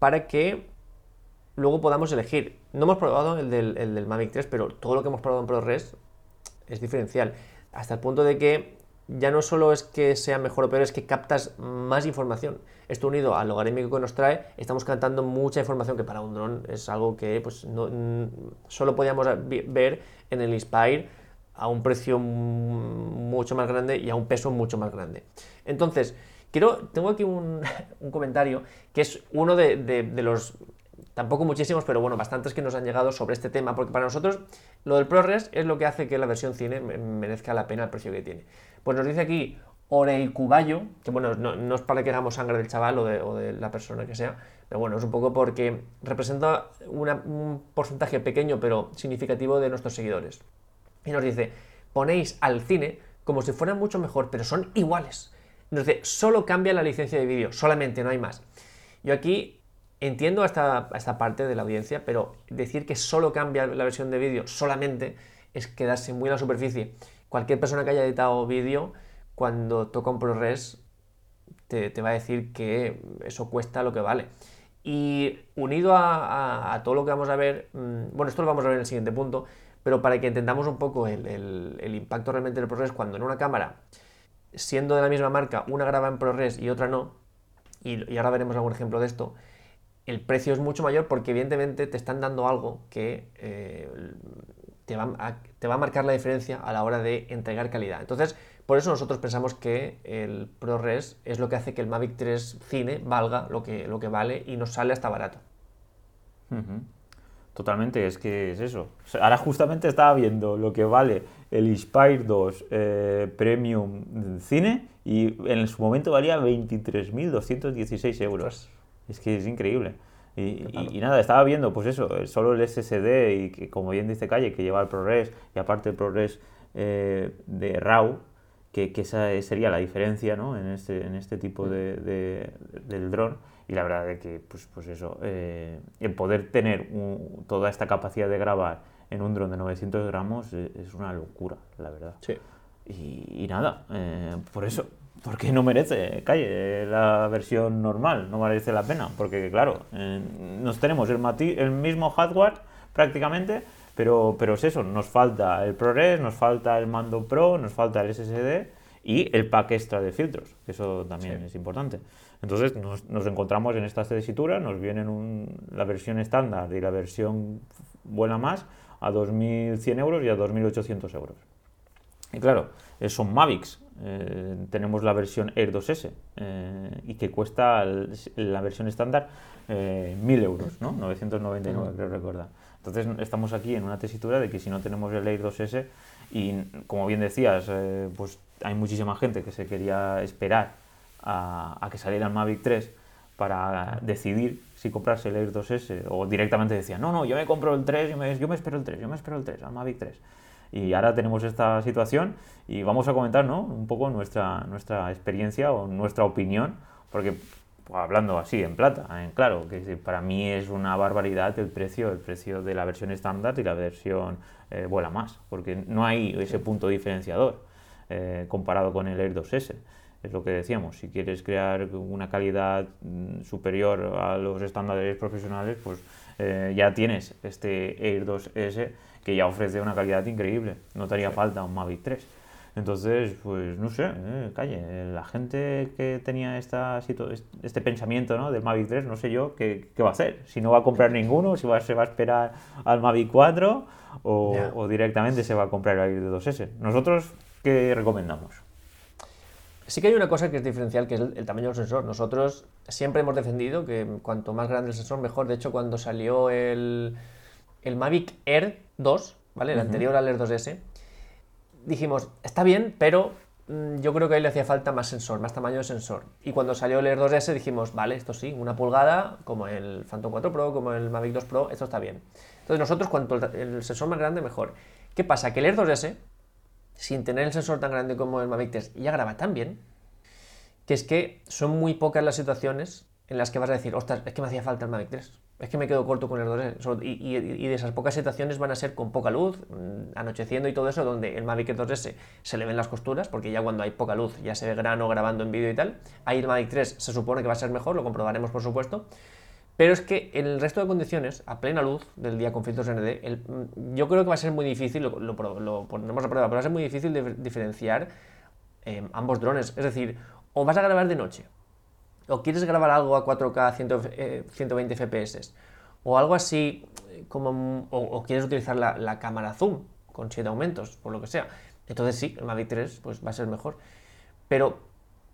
para que luego podamos elegir. No hemos probado el del, el del Mavic 3, pero todo lo que hemos probado en ProRes es diferencial. Hasta el punto de que ya no solo es que sea mejor o peor, es que captas más información. Esto unido al logarítmico que nos trae, estamos captando mucha información que para un dron es algo que pues, no, solo podíamos ver en el Inspire a un precio mucho más grande y a un peso mucho más grande. Entonces, quiero, tengo aquí un, comentario que es uno de los Tampoco muchísimos, pero bueno, bastantes que nos han llegado sobre este tema, porque para nosotros lo del ProRes es lo que hace que la versión cine merezca la pena el precio que tiene. Pues nos dice aquí Oreicubayo, que bueno, no, es para que hagamos sangre del chaval o de, la persona que sea, pero bueno, es un poco porque representa un porcentaje pequeño pero significativo de nuestros seguidores. Y nos dice, ponéis al cine como si fuera mucho mejor, pero son iguales. Nos dice, solo cambia la licencia de vídeo, solamente, no hay más. Yo aquí Entiendo esta, esta parte de la audiencia, pero decir que solo cambia la versión de vídeo solamente es quedarse muy en la superficie. Cualquier persona que haya editado vídeo, cuando toca un ProRes, te, te, va a decir que eso cuesta lo que vale. Y unido a, todo lo que vamos a ver, mm, bueno, esto lo vamos a ver en el siguiente punto, pero para que entendamos un poco el, impacto realmente del ProRes, cuando en una cámara, siendo de la misma marca, una graba en ProRes y otra no, y, ahora veremos algún ejemplo de esto, el precio es mucho mayor porque evidentemente te están dando algo que eh, te, va a, marcar la diferencia a la hora de entregar calidad. Entonces, por eso nosotros pensamos que el ProRes es lo que hace que el Mavic 3 Cine valga lo que, vale y nos sale hasta barato. Totalmente, es que es eso. Ahora justamente estaba viendo lo que vale el Inspire 2 eh, Premium Cine y en su momento valía 23.216 euros. Es que es increíble. Y, nada, estaba viendo, pues eso, solo el SSD y que, como bien dice Calle, que lleva el ProRes y aparte el ProRes eh, de RAW, que, que, esa sería la diferencia ¿no? en, este, en este tipo mm. de, del dron. Y la verdad es que, pues, pues eso, eh, el poder tener toda esta capacidad de grabar en un dron de 900 gramos es, es una locura, la verdad. Sí. Y, nada, eh, por eso, porque no merece, calle, la versión normal, no merece la pena, porque claro, eh, nos tenemos el, el, mismo hardware prácticamente, pero, pero es eso, nos falta el ProRes, nos falta el mando Pro, nos falta el SSD y el pack extra de filtros, que eso también es importante. Entonces nos, nos encontramos en esta tesitura, nos vienen un- la versión estándar y la versión buena más a 2.100 euros y a 2.800 euros. Y claro, eh, son Mavics. Eh, tenemos la versión Air 2S eh, y que cuesta el- la versión estándar eh, 1000 euros, ¿no? 999, creo recordar. Entonces estamos aquí en una tesitura de que si no tenemos el Air 2S y como bien decías, eh, pues hay muchísima gente que se quería esperar a, a que saliera el Mavic 3 para decidir si comprarse el Air 2S o directamente decía, no, no, yo me compro el 3, yo me, yo me espero el 3, yo me espero el 3, al Mavic 3. Y ahora tenemos esta situación y vamos a comentar ¿no? un poco nuestra, nuestra experiencia o nuestra opinión, porque pues, hablando así en plata, en claro, que para mí es una barbaridad el precio, el precio de la versión estándar y la versión eh, vuela más, porque no hay ese punto diferenciador eh, comparado con el Air 2S. Es lo que decíamos, si quieres crear una calidad mm, superior a los estándares profesionales, pues eh, ya tienes este Air 2S que ya ofrece una calidad increíble. No te haría falta un Mavic 3. Entonces, pues no sé, eh, calle, la gente que tenía esta, este pensamiento ¿no? del Mavic 3, no sé yo qué, qué va a hacer. Si no va a comprar ninguno, si va, se va a esperar al Mavic 4 o, Ya. o directamente se va a comprar el Air 2S. Nosotros, ¿qué recomendamos? Sí que hay una cosa que es diferencial, que es el, el tamaño del sensor. Nosotros siempre hemos defendido que cuanto más grande el sensor, mejor. De hecho, cuando salió el, el Mavic Air 2, ¿vale? El anterior al Air 2S, dijimos, está bien, pero mm, yo creo que ahí le hacía falta más sensor, más tamaño de sensor. Y cuando salió el Air 2S dijimos, vale, esto sí, una pulgada, como el Phantom 4 Pro, como el Mavic 2 Pro, esto está bien. Entonces nosotros, cuanto el, el sensor más grande, mejor. ¿Qué pasa? Que el Air 2S, sin tener el sensor tan grande como el Mavic 3, ya graba tan bien, que es que son muy pocas las situaciones en las que vas a decir, ostras, es que me hacía falta el Mavic 3, es que me quedo corto con el 2S. So- Y, y- y de esas pocas situaciones van a ser con poca luz, mm, anocheciendo y todo eso, donde el Mavic 2S se le ven las costuras, porque ya cuando hay poca luz ya se ve grano grabando en vídeo y tal. Ahí el Mavic 3 se supone que va a ser mejor, lo comprobaremos por supuesto. Pero es que en el resto de condiciones, a plena luz del día con filtros ND, mm, yo creo que va a ser muy difícil, lo, ponemos a prueba, pero va a ser muy difícil diferenciar eh, ambos drones. Es decir, o vas a grabar de noche, o quieres grabar algo a 4K 100, eh, 120 FPS, o algo así eh, como, o, o quieres utilizar la, la cámara zoom con 7 aumentos, por lo que sea. Entonces sí, el Mavic 3 pues, va a ser mejor. Pero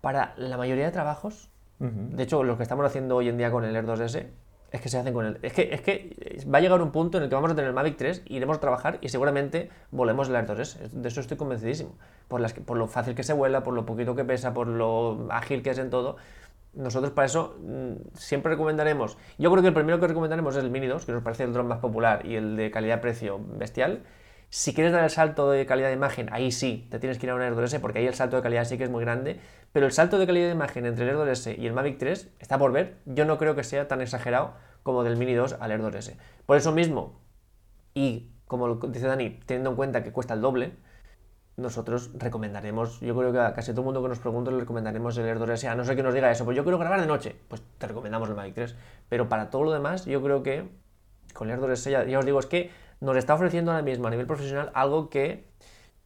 para la mayoría de trabajos, de hecho, lo que estamos haciendo hoy en día con el Air 2S es que se hacen con el. Es que, es que va a llegar un punto en el que vamos a tener el Mavic 3, iremos a trabajar y seguramente volemos el Air 2S. De eso estoy convencidísimo. Por, las por lo fácil que se vuela, por lo poquito que pesa, por lo ágil que es en todo. Nosotros para eso mm, siempre recomendaremos. Yo creo que el primero que recomendaremos es el Mini 2, que nos parece el dron más popular y el de calidad-precio bestial. Si quieres dar el salto de calidad de imagen, ahí sí, te tienes que ir a un Air 2S porque ahí el salto de calidad sí que es muy grande. Pero el salto de calidad de imagen entre el Air 2S y el Mavic 3 está por ver. Yo no creo que sea tan exagerado como del Mini 2 al Air 2S. Por eso mismo, y como dice Dani, teniendo en cuenta que cuesta el doble, nosotros recomendaremos, yo creo que a casi todo el mundo que nos pregunte le recomendaremos el Air 2S, a no ser que nos diga eso, pues yo quiero grabar de noche, pues te recomendamos el Mavic 3. Pero para todo lo demás, yo creo que con el Air 2S, ya, ya os digo, es que nos está ofreciendo ahora mismo a nivel profesional algo que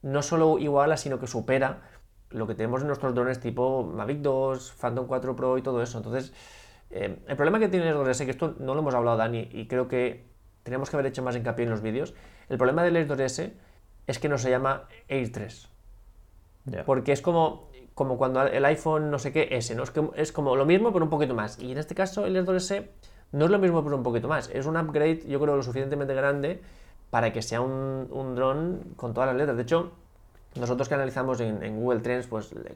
no solo iguala, sino que supera lo que tenemos en nuestros drones tipo Mavic 2, Phantom 4 Pro y todo eso. Entonces, eh, el problema que tiene el Air 2S, que esto no lo hemos hablado Dani, y creo que tenemos que haber hecho más hincapié en los vídeos, el problema del Air 2S es que no se llama Air 3. Ya. Porque es como, como cuando el iPhone no sé qué S, ¿no? Es, que, es como lo mismo pero un poquito más. Y en este caso el Air 2S no es lo mismo pero un poquito más. Es un upgrade yo creo lo suficientemente grande para que sea un, un dron con todas las letras. De hecho, nosotros que analizamos en, Google Trends, pues le-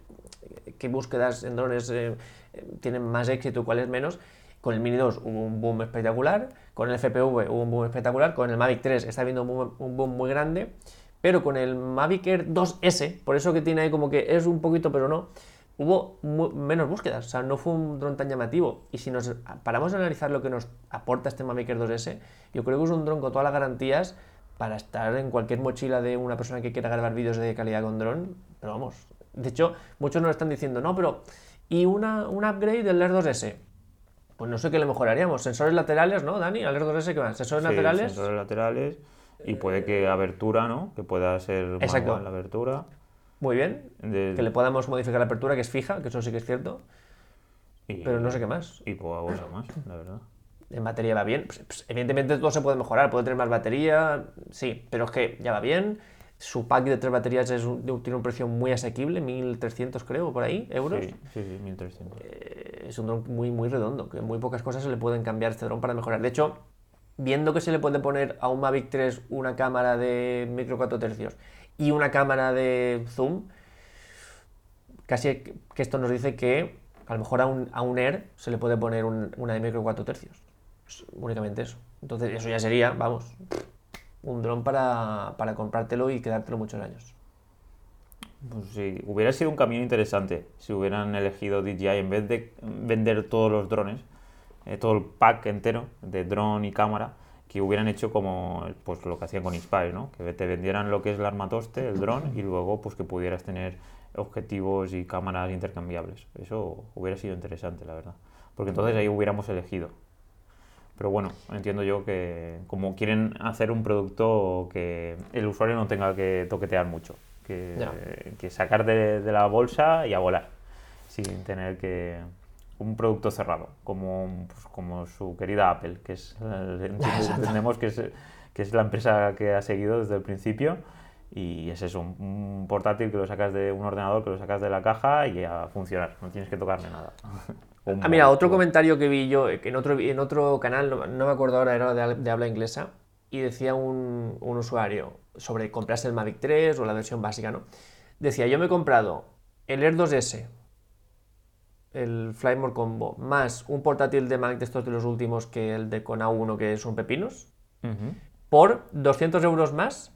qué búsquedas en drones eh, eh, tienen más éxito cuáles menos. Con el Mini 2 hubo un boom espectacular, con el FPV hubo un boom espectacular, con el Mavic 3 está habiendo un boom, un boom muy grande, pero con el Mavic Air 2S, por eso que tiene ahí como que es un poquito pero no, hubo menos búsquedas, o sea, no fue un dron tan llamativo. Y si nos paramos a analizar lo que nos aporta este Mavic Air 2S, yo creo que es un dron con todas las garantías para estar en cualquier mochila de una persona que quiera grabar vídeos de calidad con dron, pero vamos. De hecho, muchos nos están diciendo, no, pero ¿y una, un upgrade del Air 2S? Pues no sé qué le mejoraríamos. Sensores laterales, ¿no, Dani? ¿Al Air 2S qué más? Sensores Sí, laterales. sensores laterales y puede que abertura, ¿no? Que pueda ser Exacto. manual la abertura. Muy bien. De- Que le podamos modificar la apertura, que es fija, que eso sí que es cierto. Y- pero no sé qué más. Y poca cosa más, la verdad. En batería va bien. Pues, pues, evidentemente todo se puede mejorar, puede tener más batería, sí, pero es que ya va bien. Su pack de tres baterías es un- tiene un precio muy asequible, 1.300 creo, por ahí, euros. Sí, sí, sí, 1300. Eh, es un dron muy, muy redondo, que muy pocas cosas se le pueden cambiar a este dron para mejorar. De hecho, viendo que se le puede poner a un Mavic 3 una cámara de micro 4 tercios y una cámara de zoom, casi que esto nos dice que a lo mejor a un, a un Air se le puede poner un- una de micro 4 tercios. Únicamente eso. Entonces, eso ya sería, vamos, un dron para, para comprártelo y quedártelo muchos años. Pues sí, hubiera sido un camino interesante si hubieran elegido DJI en vez de vender todos los drones, eh, todo el pack entero de dron y cámara, que hubieran hecho como pues, lo que hacían con Inspire, ¿no? Que te vendieran lo que es el armatoste, el dron, y luego pues que pudieras tener objetivos y cámaras intercambiables. Eso hubiera sido interesante, la verdad. Porque entonces ahí hubiéramos elegido. Pero bueno, entiendo yo que como quieren hacer un producto que el usuario no tenga que toquetear mucho, que, que sacar de, de la bolsa y a volar, sin tener que... Un producto cerrado, como, pues, como su querida Apple, que es, eh, entendemos que es, que es la empresa que ha seguido desde el principio. Y es eso, un, un portátil que lo sacas de un ordenador, que lo sacas de la caja y a funcionar, no tienes que tocarle nada. Ah, mira, otro comentario que vi yo eh, que en otro, en otro canal, no, no me acuerdo ahora, era de, de habla inglesa, y decía un, un usuario sobre comprarse el Mavic 3 o la versión básica, ¿no? Decía, yo me he comprado el Air 2S, el Flymore Combo, más un portátil de Mac de estos de los últimos que el de con A1, que son pepinos, por 200 euros más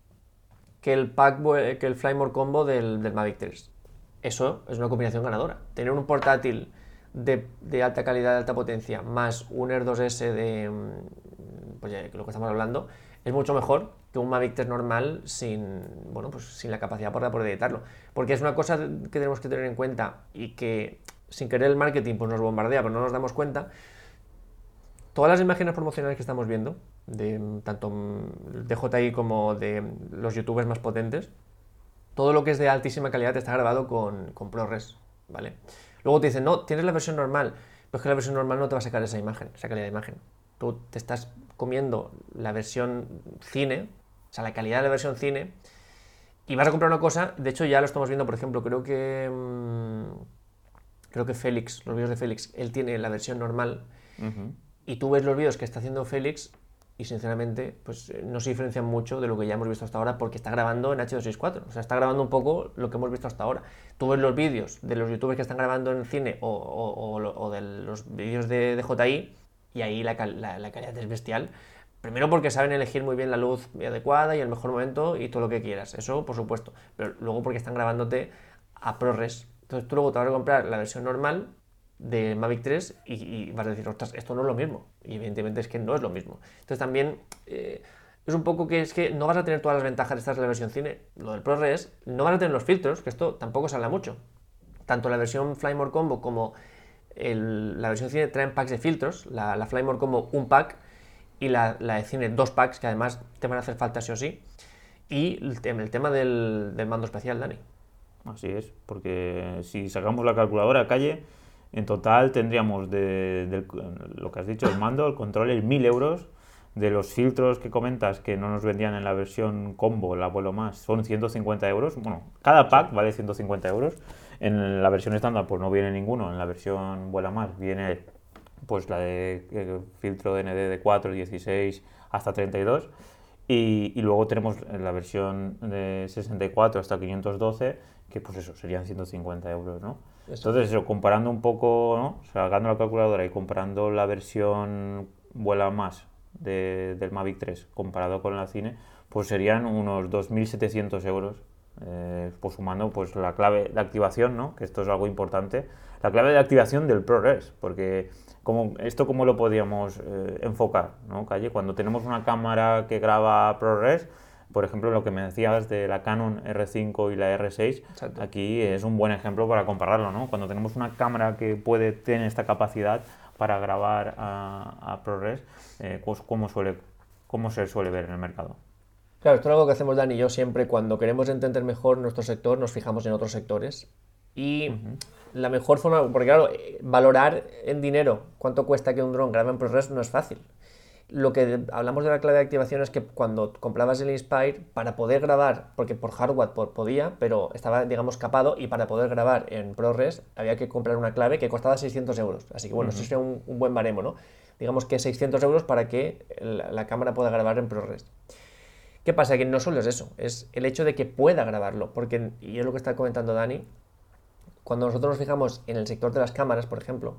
que el pack que el Flymore Combo del, del Mavic 3. Eso es una combinación ganadora. Tener un portátil de, de alta calidad, de alta potencia, más un Air 2S de mm, pues ya, lo que estamos hablando, es mucho mejor que un Mavic 3 normal sin, bueno, pues sin la capacidad para poder editarlo. Porque es una cosa que tenemos que tener en cuenta y que sin querer el marketing pues nos bombardea, pero no nos damos cuenta, todas las imágenes promocionales que estamos viendo, de tanto mm, DJI como de los youtubers más potentes, todo lo que es de altísima calidad está grabado con, con ProRes, ¿vale? Luego te dicen, no, tienes la versión normal, pero es que la versión normal no te va a sacar esa imagen, esa calidad de imagen. Tú te estás comiendo la versión cine, o sea, la calidad de la versión cine, y vas a comprar una cosa, de hecho ya lo estamos viendo, por ejemplo, creo que... mm, creo que Félix, los vídeos de Félix, él tiene la versión normal, y tú ves los vídeos que está haciendo Félix y sinceramente pues eh, no se diferencian mucho de lo que ya hemos visto hasta ahora porque está grabando en H264, o sea, está grabando un poco lo que hemos visto hasta ahora. Tú ves los vídeos de los youtubers que están grabando en cine o, o- o lo- o de los vídeos de, de JI y ahí la- la calidad es bestial. Primero porque saben elegir muy bien la luz adecuada y el mejor momento y todo lo que quieras, eso por supuesto. Pero luego porque están grabándote a ProRes. Entonces tú luego te vas a comprar la versión normal de Mavic 3 y, vas a decir, ostras, esto no es lo mismo. Y evidentemente es que no es lo mismo. Entonces también eh, es un poco que es que no vas a tener todas las ventajas de estar en la versión cine. Lo del ProRes, no vas a tener los filtros, que esto tampoco se habla mucho. Tanto la versión Flymore Combo como la versión cine traen packs de filtros. La, Flymore Combo un pack y la, de cine dos packs, que además te van a hacer falta sí o sí. Y el, tema- el tema del, del mando especial, Dani. Así es, porque si sacamos la calculadora a calle, en total tendríamos de, del- lo que has dicho, el mando, el control, el 1000 euros. De los filtros que comentas que no nos vendían en la versión combo, el abuelo más, son 150 euros. Bueno, cada pack vale 150 euros. En la versión estándar, pues no viene ninguno. En la versión vuela más, viene pues la de filtro ND de 4, 16 hasta 32. Y, y luego tenemos la versión de 64 hasta 512, que pues eso, serían 150 euros, ¿no? Eso. Entonces, eso, comparando un poco, ¿no? Sacando la calculadora y comparando la versión vuela más de- del Mavic 3 comparado con la Cine, pues serían unos 2.700 euros, eh, pues sumando pues la clave de activación, ¿no? Que esto es algo importante, la clave de activación del ProRes, porque como, esto cómo lo podríamos eh, enfocar, ¿no, Calle? Cuando tenemos una cámara que graba ProRes, por ejemplo, lo que me decías de la Canon R5 y la R6, Exacto. aquí es un buen ejemplo para compararlo, ¿no? Cuando tenemos una cámara que puede tener esta capacidad para grabar a, a ProRes, eh, pues cómo, suele, cómo se suele ver en el mercado. Claro, esto es algo que hacemos Dani y yo siempre cuando queremos entender mejor nuestro sector, nos fijamos en otros sectores Y la mejor forma, porque claro, valorar en dinero cuánto cuesta que un dron grabe en ProRes no es fácil. Lo que hablamos de la clave de activación es que cuando comprabas el Inspire, para poder grabar, porque por hardware podía, pero estaba, digamos, capado, y para poder grabar en ProRes había que comprar una clave que costaba 600 euros. Así que bueno, eso sería un, buen baremo, ¿no? Digamos que 600 euros para que la, cámara pueda grabar en ProRes. ¿Qué pasa? Que no solo es eso, es el hecho de que pueda grabarlo, porque, y es lo que está comentando Dani, cuando nosotros nos fijamos en el sector de las cámaras, por ejemplo,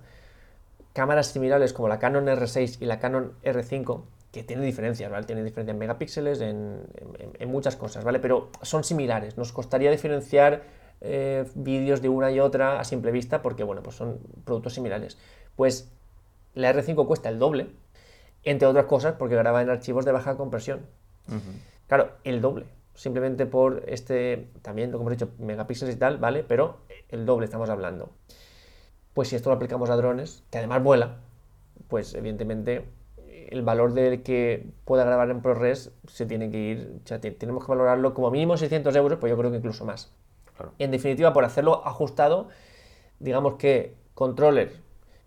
cámaras similares como la Canon R6 y la Canon R5, que tienen diferencias, ¿vale? Tienen diferencias en megapíxeles, en, muchas cosas, ¿vale? Pero son similares. Nos costaría diferenciar eh, vídeos de una y otra a simple vista porque, bueno, pues son productos similares. Pues la R5 cuesta el doble, entre otras cosas porque graba en archivos de baja compresión. Claro, el doble. Simplemente por este, también, como hemos dicho, megapíxeles y tal, ¿vale? Pero el doble estamos hablando pues si esto lo aplicamos a drones, que además vuela, pues evidentemente el valor del que pueda grabar en ProRes se tiene que ir, o sea, tenemos que valorarlo como mínimo 600 euros, pues yo creo que incluso más. En definitiva, por hacerlo ajustado, digamos que controller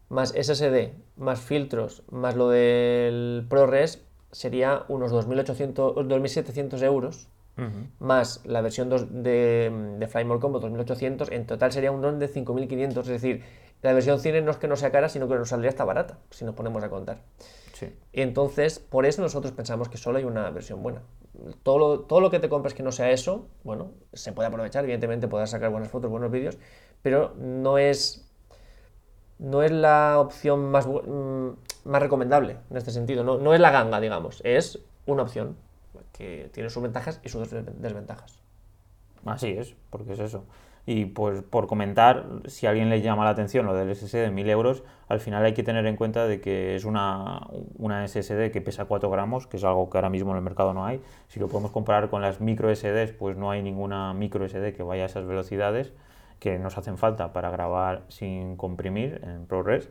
más SSD, más filtros, más lo del ProRes, sería unos 2.800, 2.700 euros, más la versión de, de Flymore Combo 2.800, en total sería un drone de 5.500, es decir, la versión cine no es que no sea cara, sino que nos saldría hasta barata, si nos ponemos a contar. Sí. Entonces, por eso nosotros pensamos que solo hay una versión buena. Todo lo, todo lo que te compres que no sea eso, bueno, se puede aprovechar, evidentemente podrás sacar buenas fotos, buenos vídeos, pero no es, no es la opción más, mm, más recomendable en este sentido. No, no es la ganga, digamos, es una opción que tiene sus ventajas y sus desventajas. Así es, porque es eso. Y pues por comentar, si a alguien le llama la atención lo del SSD de 1000 euros, al final hay que tener en cuenta de que es una, una SSD que pesa 4 gramos, que es algo que ahora mismo en el mercado no hay. Si lo podemos comparar con las micro SDs, pues no hay ninguna micro SD que vaya a esas velocidades que nos hacen falta para grabar sin comprimir en ProRes.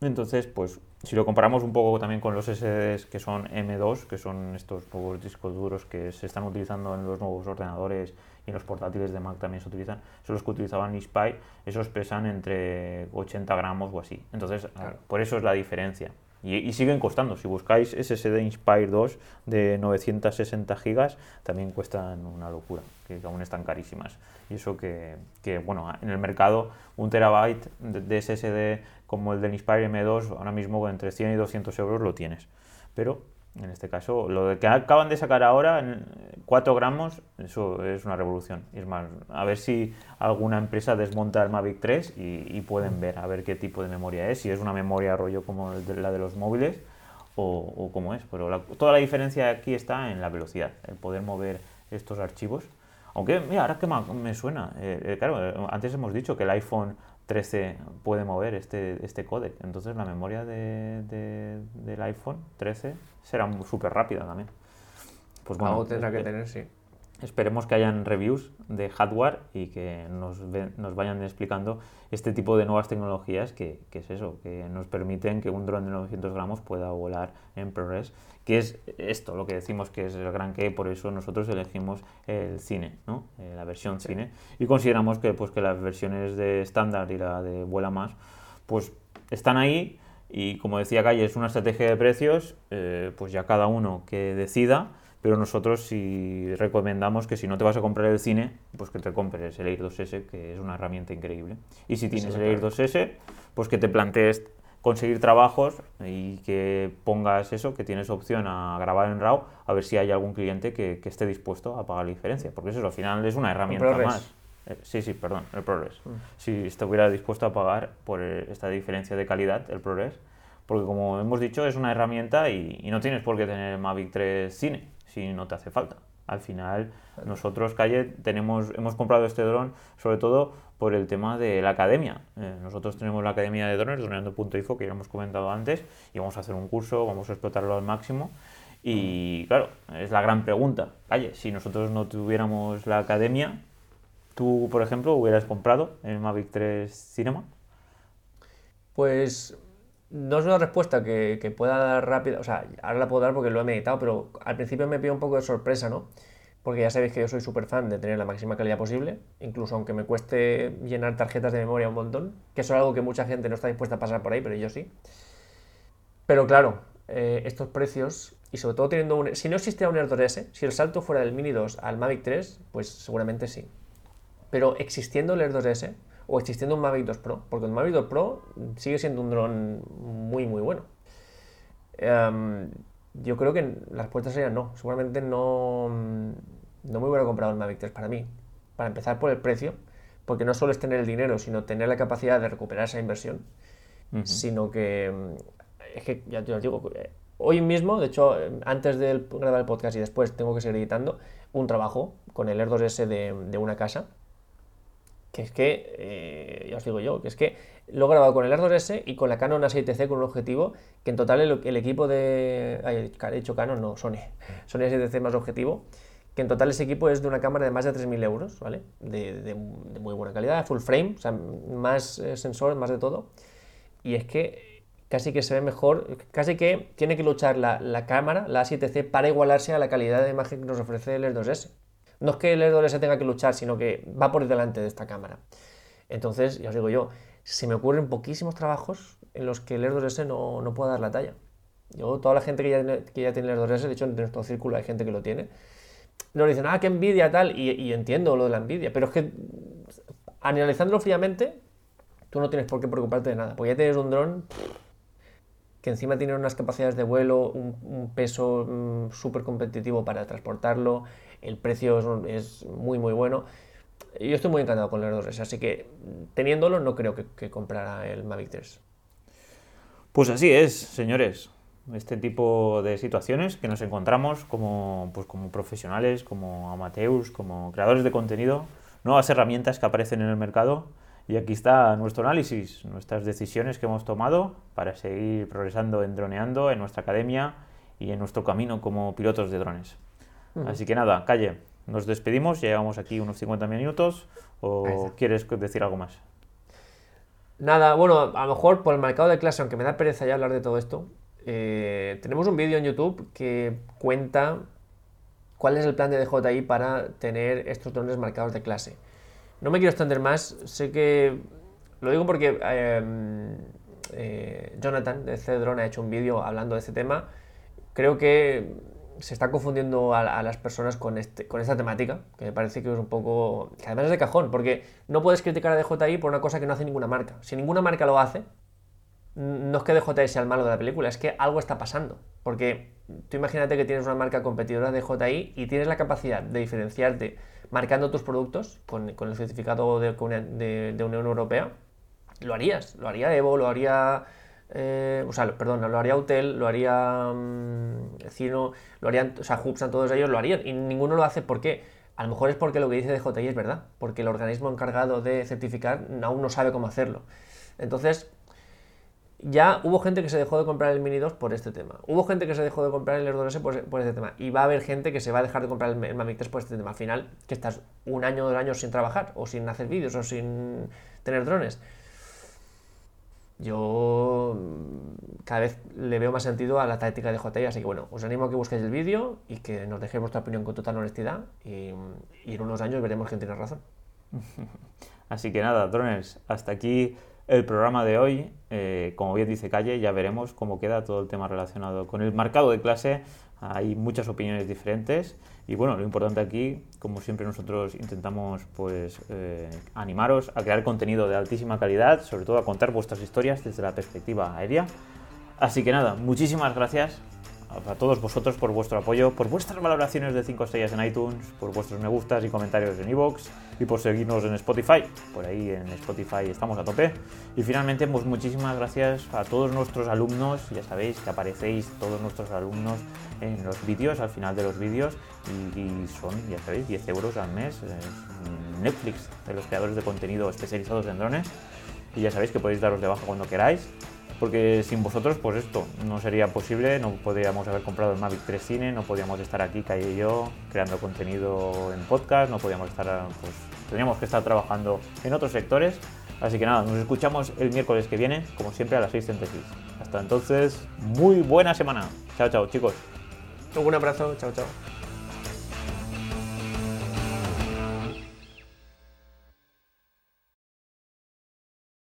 Entonces, pues si lo comparamos un poco también con los SSDs que son M2, que son estos nuevos discos duros que se están utilizando en los nuevos ordenadores y los portátiles de Mac también se utilizan, son los que utilizaban Spy, esos pesan entre 80 gramos o así. Entonces, por eso es la diferencia. Y, siguen costando. Si buscáis SSD Inspire 2 de 960 gigas, también cuestan una locura, que aún están carísimas. Y eso que, que bueno, en el mercado un terabyte de, SSD como el del Inspire M2, ahora mismo entre 100 y 200 euros lo tienes. Pero en este caso, lo que acaban de sacar ahora, en 4 gramos, eso es una revolución. es a ver si alguna empresa desmonta el Mavic 3 y, pueden ver a ver qué tipo de memoria es, si es una memoria rollo como la de los móviles o, o cómo es. Pero toda la diferencia aquí está en la velocidad, el poder mover estos archivos. Aunque, mira, ahora que me suena, eh, eh, claro, antes hemos dicho que el iPhone 13 puede mover este, este codec. Entonces la memoria de, del iPhone 13 será súper rápida también. Pues bueno, Algo tendrá que tener, sí. Esperemos que hayan reviews de hardware y que nos, nos vayan explicando este tipo de nuevas tecnologías que, que, es eso, que nos permiten que un dron de 900 gramos pueda volar en ProRes, que es esto, lo que decimos que es el gran que, por eso nosotros elegimos el cine, ¿no? Eh, la versión cine, y consideramos que, pues, que las versiones de estándar y la de vuela más, pues están ahí y como decía Calle, es una estrategia de precios, eh, pues ya cada uno que decida pero nosotros sí recomendamos que si no te vas a comprar el cine, pues que te compres el Air 2S, que es una herramienta increíble. Y si tienes el Air 2S, pues que te plantees conseguir trabajos y que pongas eso, que tienes opción a grabar en RAW, a ver si hay algún cliente que, esté dispuesto a pagar la diferencia, porque eso al final es una herramienta más. Eh, sí, sí, perdón, el ProRes. Mm. Si estuviera dispuesto a pagar por esta diferencia de calidad, el ProRes, porque como hemos dicho, es una herramienta y, y no tienes por qué tener el Mavic 3 Cine si no te hace falta. Al final, nosotros, Calle, tenemos, hemos comprado este dron sobre todo por el tema de la academia. Eh, nosotros tenemos la academia de drones, droneando.info, que ya hemos comentado antes, y vamos a hacer un curso, vamos a explotarlo al máximo. Y claro, es la gran pregunta. Calle, si nosotros no tuviéramos la academia, tú, por ejemplo, hubieras comprado el Mavic 3 Cinema. Pues no es una respuesta que, pueda dar rápida, o sea, ahora la puedo dar porque lo he meditado, pero al principio me pido un poco de sorpresa, ¿no? porque ya sabéis que yo soy súper fan de tener la máxima calidad posible, incluso aunque me cueste llenar tarjetas de memoria un montón, que eso es algo que mucha gente no está dispuesta a pasar por ahí, pero yo sí. Pero claro, eh, estos precios, y sobre todo teniendo un... Si no existiera un Air 2S, si el salto fuera del Mini 2 al Mavic 3, pues seguramente sí. Pero existiendo el Air 2S, o existiendo un Mavic 2 Pro, porque el Mavic 2 Pro sigue siendo un dron muy, muy bueno. Em, yo creo que las respuesta sería no. Seguramente no, no me hubiera comprado el Mavic 3 para mí. Para empezar por el precio, porque no solo es tener el dinero, sino tener la capacidad de recuperar esa inversión, sino que es que ya te lo digo, eh, hoy mismo, de hecho, antes de grabar el podcast y después tengo que seguir editando un trabajo con el Air 2S de, una casa, que es que, eh, ya os digo yo, que es que lo he grabado con el Air 2S y con la Canon A7C con un objetivo que en total el, equipo de... Ay, he dicho Canon, no, Sony. Sony A7C más objetivo, que en total ese equipo es de una cámara de más de 3.000 euros, ¿vale? De, muy buena calidad, full frame, o sea, más eh, sensor, más de todo. Y es que casi que se ve mejor, casi que tiene que luchar la, cámara, la A7C, para igualarse a la calidad de imagen que nos ofrece el Air 2S. No es que el 2S tenga que luchar, sino que va por delante de esta cámara. Entonces, ya os digo yo, se me ocurren poquísimos trabajos en los que el 2S no, no pueda dar la talla. Yo, toda la gente que ya, que ya tiene el 2S, de hecho en nuestro círculo hay gente que lo tiene, nos dicen, ah, qué envidia tal, y, y entiendo lo de la envidia, pero es que analizándolo fríamente, tú no tienes por qué preocuparte de nada, porque ya tienes un dron que encima tiene unas capacidades de vuelo, un, peso mm, súper competitivo para transportarlo, el precio es, muy muy bueno. Yo estoy muy encantado con Air 2S, así que teniéndolo no creo que, que comprara el Mavic 3. Pues así es, señores. Este tipo de situaciones que nos encontramos como, pues como profesionales, como amateurs, como creadores de contenido, nuevas herramientas que aparecen en el mercado y aquí está nuestro análisis, nuestras decisiones que hemos tomado para seguir progresando en droneando en nuestra academia y en nuestro camino como pilotos de drones. Así que nada, calle, nos despedimos, llevamos aquí unos 50 minutos o quieres decir algo más. Nada, bueno, a lo mejor por el mercado de clase, aunque me da pereza ya hablar de todo esto, eh, tenemos un vídeo en YouTube que cuenta cuál es el plan de DJI para tener estos drones marcados de clase. No me quiero extender más, sé que... Lo digo porque em, eh, Jonathan de C-Drone ha hecho un vídeo hablando de este tema. Creo que se está confundiendo a, las personas con, este, con esta temática, que me parece que es un poco... que además es de cajón, porque no puedes criticar a DJI por una cosa que no hace ninguna marca. Si ninguna marca lo hace, no es que DJI sea el malo de la película, es que algo está pasando. Porque tú imagínate que tienes una marca competidora de DJI y tienes la capacidad de diferenciarte marcando tus productos con, el certificado de, Unión Europea, lo harías. Lo haría Evo, lo haría. Eh, o sea, perdón, lo haría Hotel, lo haría um, Cino, lo harían, o sea, Hubsan, todos ellos lo harían y ninguno lo hace. ¿Por qué? A lo mejor es porque lo que dice DJI es verdad, porque el organismo encargado de certificar aún no sabe cómo hacerlo. Entonces, ya hubo gente que se dejó de comprar el Mini 2 por este tema. Hubo gente que se dejó de comprar el Air 2S por, este tema. Y va a haber gente que se va a dejar de comprar el, Mavic 3 por este tema. Al final, que estás un año o dos años sin trabajar, o sin hacer vídeos, o sin tener drones. Yo mm, cada vez le veo más sentido a la táctica de JTI, así que bueno, os animo a que busquéis el vídeo y que nos dejéis vuestra opinión con total honestidad y, y en unos años veremos quién tiene razón. Así que nada, drones, hasta aquí el programa de hoy. Eh, como bien dice Calle, ya veremos cómo queda todo el tema relacionado con el marcado de clase. Hay muchas opiniones diferentes y bueno, lo importante aquí, como siempre nosotros intentamos pues eh, animaros a crear contenido de altísima calidad, sobre todo a contar vuestras historias desde la perspectiva aérea. Así que nada, muchísimas gracias a todos vosotros por vuestro apoyo, por vuestras valoraciones de 5 estrellas en iTunes, por vuestros me gustas y comentarios en iVoox y por seguirnos en Spotify. Por ahí en Spotify estamos a tope. Y finalmente, pues muchísimas gracias a todos nuestros alumnos. Ya sabéis que aparecéis todos nuestros alumnos en los vídeos, al final de los vídeos. Y, son, ya sabéis, 10 euros al mes. Netflix de los creadores de contenido especializados en drones. Y ya sabéis que podéis daros de baja cuando queráis porque sin vosotros, pues esto no sería posible, no podríamos haber comprado el Mavic 3 Cine, no podríamos estar aquí, Calle y yo, creando contenido en podcast, no podríamos estar, pues tendríamos que estar trabajando en otros sectores. Así que nada, nos escuchamos el miércoles que viene, como siempre a las 6.36. Hasta entonces, muy buena semana. Chao, chao, chicos. Un abrazo, chao, chao.